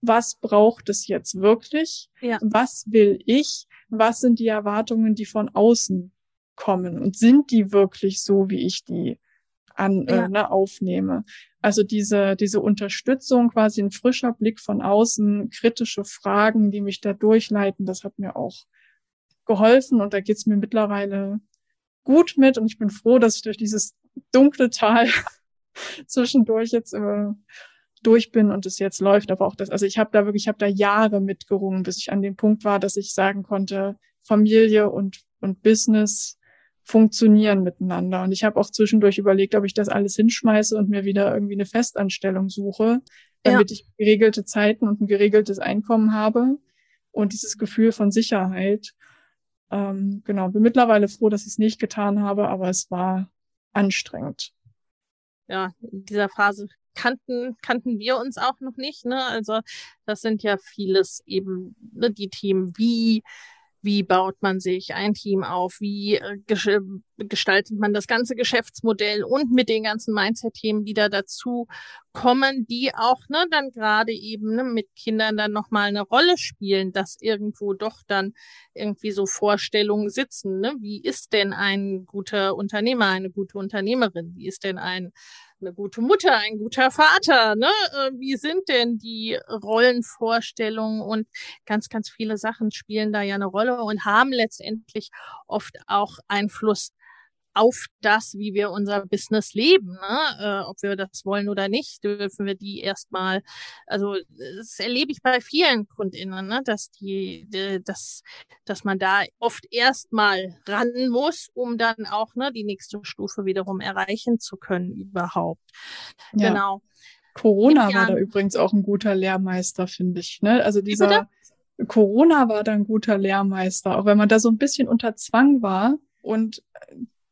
was braucht es jetzt wirklich? Ja. Was will ich? Was sind die Erwartungen, die von außen kommen? Und sind die wirklich so, wie ich die an, äh, ja. äh, ne, aufnehme. Also diese, diese Unterstützung, quasi ein frischer Blick von außen, kritische Fragen, die mich da durchleiten, das hat mir auch geholfen und da geht's mir mittlerweile gut mit und ich bin froh, dass ich durch dieses dunkle Tal zwischendurch jetzt äh, durch bin und es jetzt läuft. Aber auch das, also ich habe da wirklich, ich habe da Jahre mitgerungen, bis ich an dem Punkt war, dass ich sagen konnte, Familie und, und Business funktionieren miteinander. Und ich habe auch zwischendurch überlegt, ob ich das alles hinschmeiße und mir wieder irgendwie eine Festanstellung suche, damit ja. ich geregelte Zeiten und ein geregeltes Einkommen habe und dieses Gefühl von Sicherheit. Ähm, genau, bin mittlerweile froh, dass ich es nicht getan habe, aber es war anstrengend. Ja, in dieser Phase kannten, kannten wir uns auch noch nicht. Ne? Also das sind ja vieles eben ne, die Themen wie wie baut man sich ein Team auf, wie äh, gestaltet man das ganze Geschäftsmodell und mit den ganzen Mindset-Themen, die da dazu kommen, die auch ne, dann gerade eben ne, mit Kindern dann nochmal eine Rolle spielen, dass irgendwo doch dann irgendwie so Vorstellungen sitzen. Ne? Wie ist denn ein guter Unternehmer, eine gute Unternehmerin? Wie ist denn ein eine gute Mutter, ein guter Vater, ne? Äh, wie sind denn die Rollenvorstellungen und ganz, ganz viele Sachen spielen da ja eine Rolle und haben letztendlich oft auch Einfluss auf das, wie wir unser Business leben. Ne? Äh, ob wir das wollen oder nicht, dürfen wir die erstmal, also das erlebe ich bei vielen KundInnen, ne? dass die, die, dass, dass man da oft erstmal ran muss, um dann auch ne, die nächste Stufe wiederum erreichen zu können überhaupt. Ja. Genau. Corona war da übrigens auch ein guter Lehrmeister, finde ich. Ne? Also dieser Corona war da ein guter Lehrmeister, auch wenn man da so ein bisschen unter Zwang war und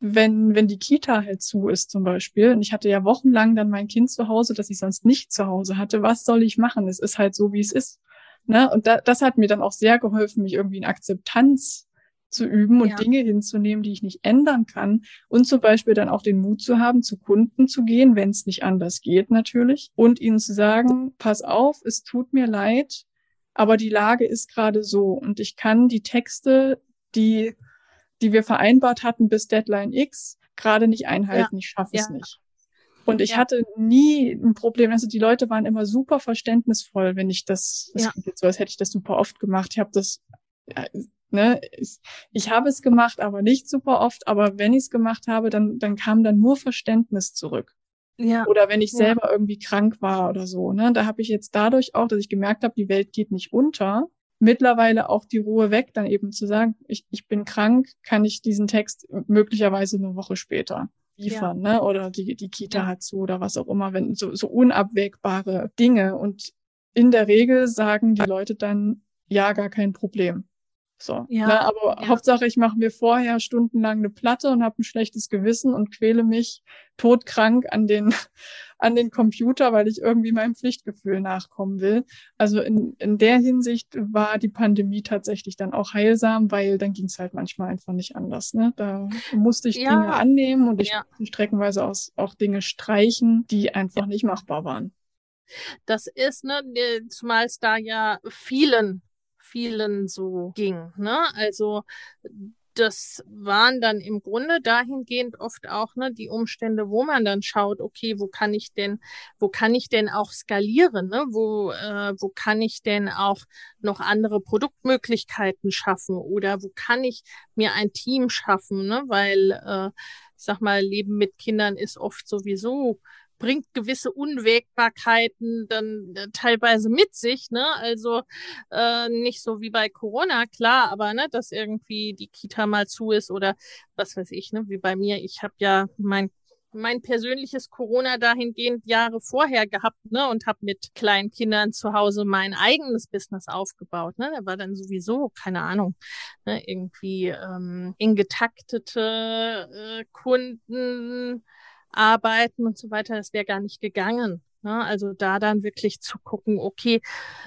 wenn, wenn die Kita halt zu ist zum Beispiel, und ich hatte ja wochenlang dann mein Kind zu Hause, das ich sonst nicht zu Hause hatte, was soll ich machen? Es ist halt so, wie es ist. Ne? Und da, das hat mir dann auch sehr geholfen, mich irgendwie in Akzeptanz zu üben und ja. Dinge hinzunehmen, die ich nicht ändern kann. Und zum Beispiel dann auch den Mut zu haben, zu Kunden zu gehen, wenn es nicht anders geht natürlich. Und ihnen zu sagen, pass auf, es tut mir leid, aber die Lage ist gerade so. Und ich kann die Texte, die die wir vereinbart hatten bis Deadline X, gerade nicht einhalten. Ja. Ich schaffe es ja. nicht. Und ich ja. hatte nie ein Problem. Also die Leute waren immer super verständnisvoll, wenn ich das, das ja. jetzt so, als hätte ich das super oft gemacht. Ich habe das, ne, ich, ich habe es gemacht, aber nicht super oft. Aber wenn ich es gemacht habe, dann, dann kam dann nur Verständnis zurück. Ja. Oder wenn ich selber ja. irgendwie krank war oder so. Ne? Da habe ich jetzt dadurch auch, dass ich gemerkt habe, die Welt geht nicht unter, mittlerweile auch die Ruhe weg, dann eben zu sagen, ich, ich bin krank, kann ich diesen Text möglicherweise eine Woche später liefern, ja. ne? Oder die, die Kita ja. hat zu oder was auch immer, wenn so, so unabwägbare Dinge. Und in der Regel sagen die Leute dann, ja, gar kein Problem. So. Ja, ne? Aber ja. Hauptsache, ich mache mir vorher stundenlang eine Platte und habe ein schlechtes Gewissen und quäle mich todkrank an den, an den Computer, weil ich irgendwie meinem Pflichtgefühl nachkommen will. Also in, in der Hinsicht war die Pandemie tatsächlich dann auch heilsam, weil dann ging es halt manchmal einfach nicht anders. Ne? Da musste ich ja. Dinge annehmen und ich musste streckenweise aus, auch Dinge streichen, die einfach nicht machbar waren. Das ist, ne, zumal es da ja vielen vielen so ging. Ne? Also das waren dann im Grunde dahingehend oft auch ne, die Umstände, wo man dann schaut, okay, wo kann ich denn, wo kann ich denn auch skalieren, ne? wo, äh, wo kann ich denn auch noch andere Produktmöglichkeiten schaffen oder wo kann ich mir ein Team schaffen, ne? weil äh, ich sag mal, Leben mit Kindern ist oft sowieso bringt gewisse Unwägbarkeiten dann äh, teilweise mit sich, ne? Also äh, nicht so wie bei Corona, klar, aber ne, dass irgendwie die Kita mal zu ist oder was weiß ich, ne, wie bei mir. Ich habe ja mein mein persönliches Corona dahingehend Jahre vorher gehabt, ne, und habe mit kleinen Kindern zu Hause mein eigenes Business aufgebaut, ne. Da war dann sowieso keine Ahnung, ne, irgendwie ähm, eng getaktete äh, Kunden arbeiten und so weiter, das wäre gar nicht gegangen. Ne? Also da dann wirklich zu gucken, okay,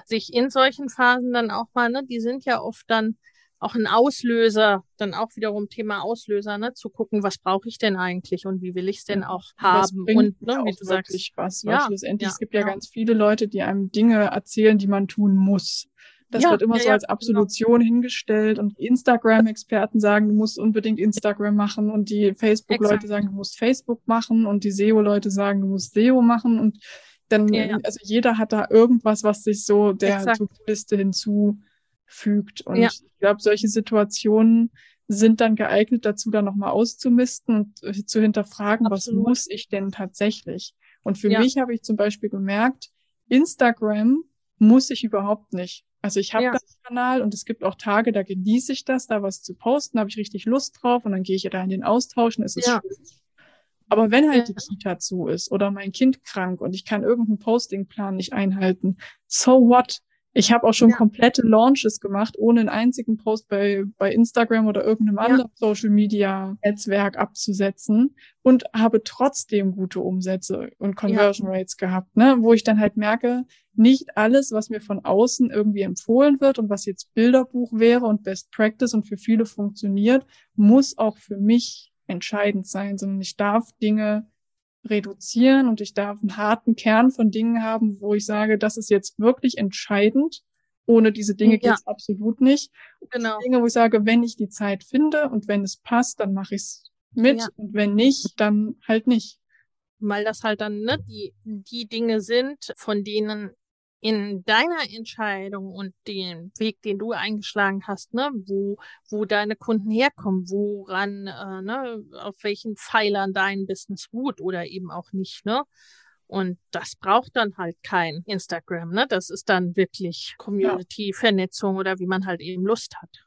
sich in solchen Phasen dann auch mal, ne, die sind ja oft dann auch ein Auslöser, dann auch wiederum Thema Auslöser, ne, zu gucken, was brauche ich denn eigentlich und wie will ich es denn auch haben und ne, wie du sagst, was, ja, schlussendlich ja, es gibt ja, ja ganz viele Leute, die einem Dinge erzählen, die man tun muss. Das ja, wird immer ja, so als genau. Absolution genau. hingestellt und Instagram-Experten sagen, du musst unbedingt Instagram machen und die Facebook-Leute sagen, du musst Facebook machen und die SEO-Leute sagen, du musst SEO machen und dann, ja, also jeder hat da irgendwas, was sich so der To-Liste hinzufügt und ich glaube, solche Situationen sind dann geeignet dazu, dann nochmal auszumisten und äh, zu hinterfragen, Absolut. was muss ich denn tatsächlich? Und für mich habe ich zum Beispiel gemerkt, Instagram muss ich überhaupt nicht. Also ich habe ja. das Kanal und es gibt auch Tage, da genieße ich das, da was zu posten, da habe ich richtig Lust drauf und dann gehe ich da in den Austausch und es ist ja. schön. Aber wenn halt die Kita zu ist oder mein Kind krank und ich kann irgendeinen Postingplan nicht einhalten, so what? Ich habe auch schon ja. komplette Launches gemacht, ohne einen einzigen Post bei, bei Instagram oder irgendeinem ja. anderen Social Media Netzwerk abzusetzen und habe trotzdem gute Umsätze und Conversion ja. Rates gehabt, ne? Wo ich dann halt merke, nicht alles, was mir von außen irgendwie empfohlen wird und was jetzt Bilderbuch wäre und Best Practice und für viele funktioniert, muss auch für mich entscheidend sein, sondern ich darf Dinge reduzieren und ich darf einen harten Kern von Dingen haben, wo ich sage, das ist jetzt wirklich entscheidend. Ohne diese Dinge ja. geht's absolut nicht. Genau. Dinge, wo ich sage, wenn ich die Zeit finde und wenn es passt, dann mache ich es mit ja. und wenn nicht, dann halt nicht. Weil das halt dann ne, die, die Dinge sind, von denen in deiner Entscheidung und den Weg, den du eingeschlagen hast, ne, wo, wo deine Kunden herkommen, woran, äh, ne, auf welchen Pfeilern dein Business ruht oder eben auch nicht, ne? Und das braucht dann halt kein Instagram, ne? Das ist dann wirklich Community-Vernetzung oder wie man halt eben Lust hat.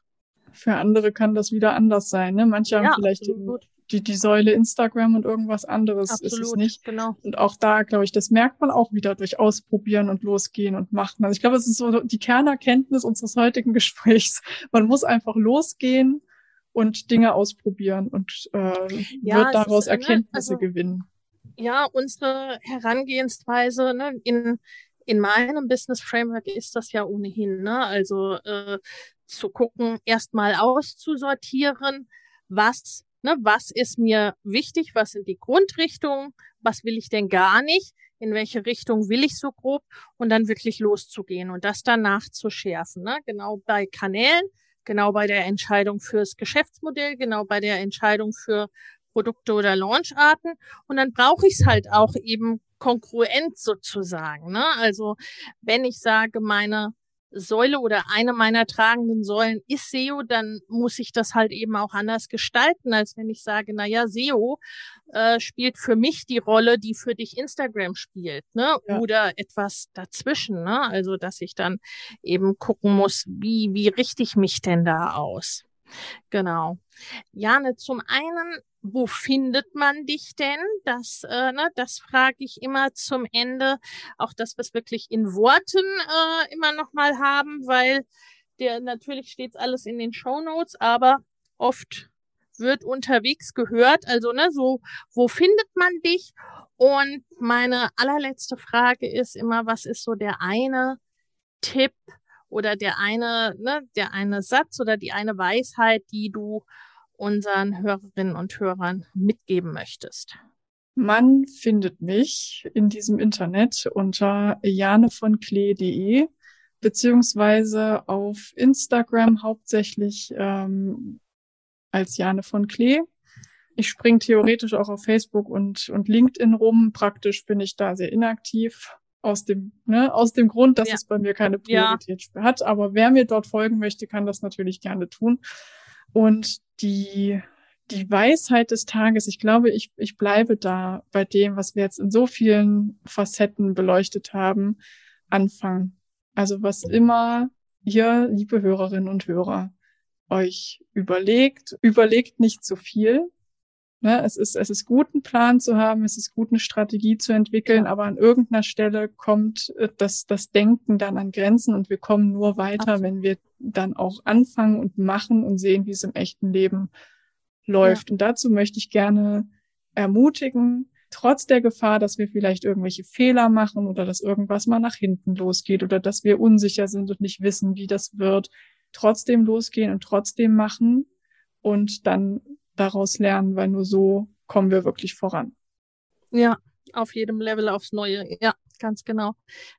Für andere kann das wieder anders sein, ne? Manche haben ja, vielleicht absolut die, die Säule Instagram und irgendwas anderes Absolut, ist es nicht. Genau. Und auch da, glaube ich, das merkt man auch wieder durch Ausprobieren und Losgehen und Machen. Also ich glaube, es ist so die Kernerkenntnis unseres heutigen Gesprächs. Man muss einfach losgehen und Dinge ausprobieren und äh, ja, wird daraus ist, Erkenntnisse also, gewinnen. Ja, unsere Herangehensweise ne, in in meinem Business Framework ist das ja ohnehin, ne? Also äh, zu gucken, erstmal auszusortieren, was Ne, was ist mir wichtig? Was sind die Grundrichtungen? Was will ich denn gar nicht? In welche Richtung will ich so grob? Und dann wirklich loszugehen und das dann nachzuschärfen. Ne? Genau bei Kanälen, genau bei der Entscheidung fürs Geschäftsmodell, genau bei der Entscheidung für Produkte oder Launcharten. Und dann brauche ich es halt auch eben konkurrent sozusagen. Ne? Also wenn ich sage, meine Säule oder eine meiner tragenden Säulen ist SEO, dann muss ich das halt eben auch anders gestalten, als wenn ich sage, na ja, SEO äh, spielt für mich die Rolle, die für dich Instagram spielt, ne? Ja. Oder etwas dazwischen, ne? Also, dass ich dann eben gucken muss, wie, wie richte ich mich denn da aus? Genau. Jane, zum einen wo findet man dich denn? Das, äh, ne, das frage ich immer zum Ende. Auch das, was wirklich in Worten äh, immer noch mal haben, weil der natürlich steht alles in den Show Notes, aber oft wird unterwegs gehört. Also ne, so wo findet man dich? Und meine allerletzte Frage ist immer, was ist so der eine Tipp oder der eine, ne, der eine Satz oder die eine Weisheit, die du unseren Hörerinnen und Hörern mitgeben möchtest? Man findet mich in diesem Internet unter janevonklee.de beziehungsweise auf Instagram hauptsächlich ähm, als Jane von Klee. Ich springe theoretisch auch auf Facebook und, und LinkedIn rum. Praktisch bin ich da sehr inaktiv. Aus dem, ne, aus dem Grund, dass ja. es bei mir keine Priorität ja. hat. Aber wer mir dort folgen möchte, kann das natürlich gerne tun. Und die, die Weisheit des Tages, ich glaube, ich, ich bleibe da bei dem, was wir jetzt in so vielen Facetten beleuchtet haben, anfangen. Also was immer ihr, liebe Hörerinnen und Hörer, euch überlegt, überlegt nicht zu viel, Ne, es ist, es ist gut, einen Plan zu haben, es ist gut, eine Strategie zu entwickeln, ja. aber an irgendeiner Stelle kommt äh, das, das Denken dann an Grenzen und wir kommen nur weiter, Absolut. wenn wir dann auch anfangen und machen und sehen, wie es im echten Leben läuft. Ja. Und dazu möchte ich gerne ermutigen, trotz der Gefahr, dass wir vielleicht irgendwelche Fehler machen oder dass irgendwas mal nach hinten losgeht oder dass wir unsicher sind und nicht wissen, wie das wird, trotzdem losgehen und trotzdem machen und dann daraus lernen, weil nur so kommen wir wirklich voran. Ja, auf jedem Level aufs Neue. Ja, ganz genau.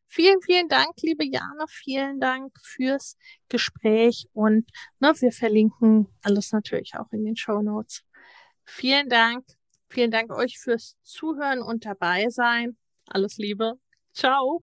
Vielen, vielen Dank, liebe Jana. Vielen Dank fürs Gespräch und ne, wir verlinken alles natürlich auch in den Show Notes. Vielen Dank. Vielen Dank euch fürs Zuhören und dabei sein. Alles Liebe. Ciao.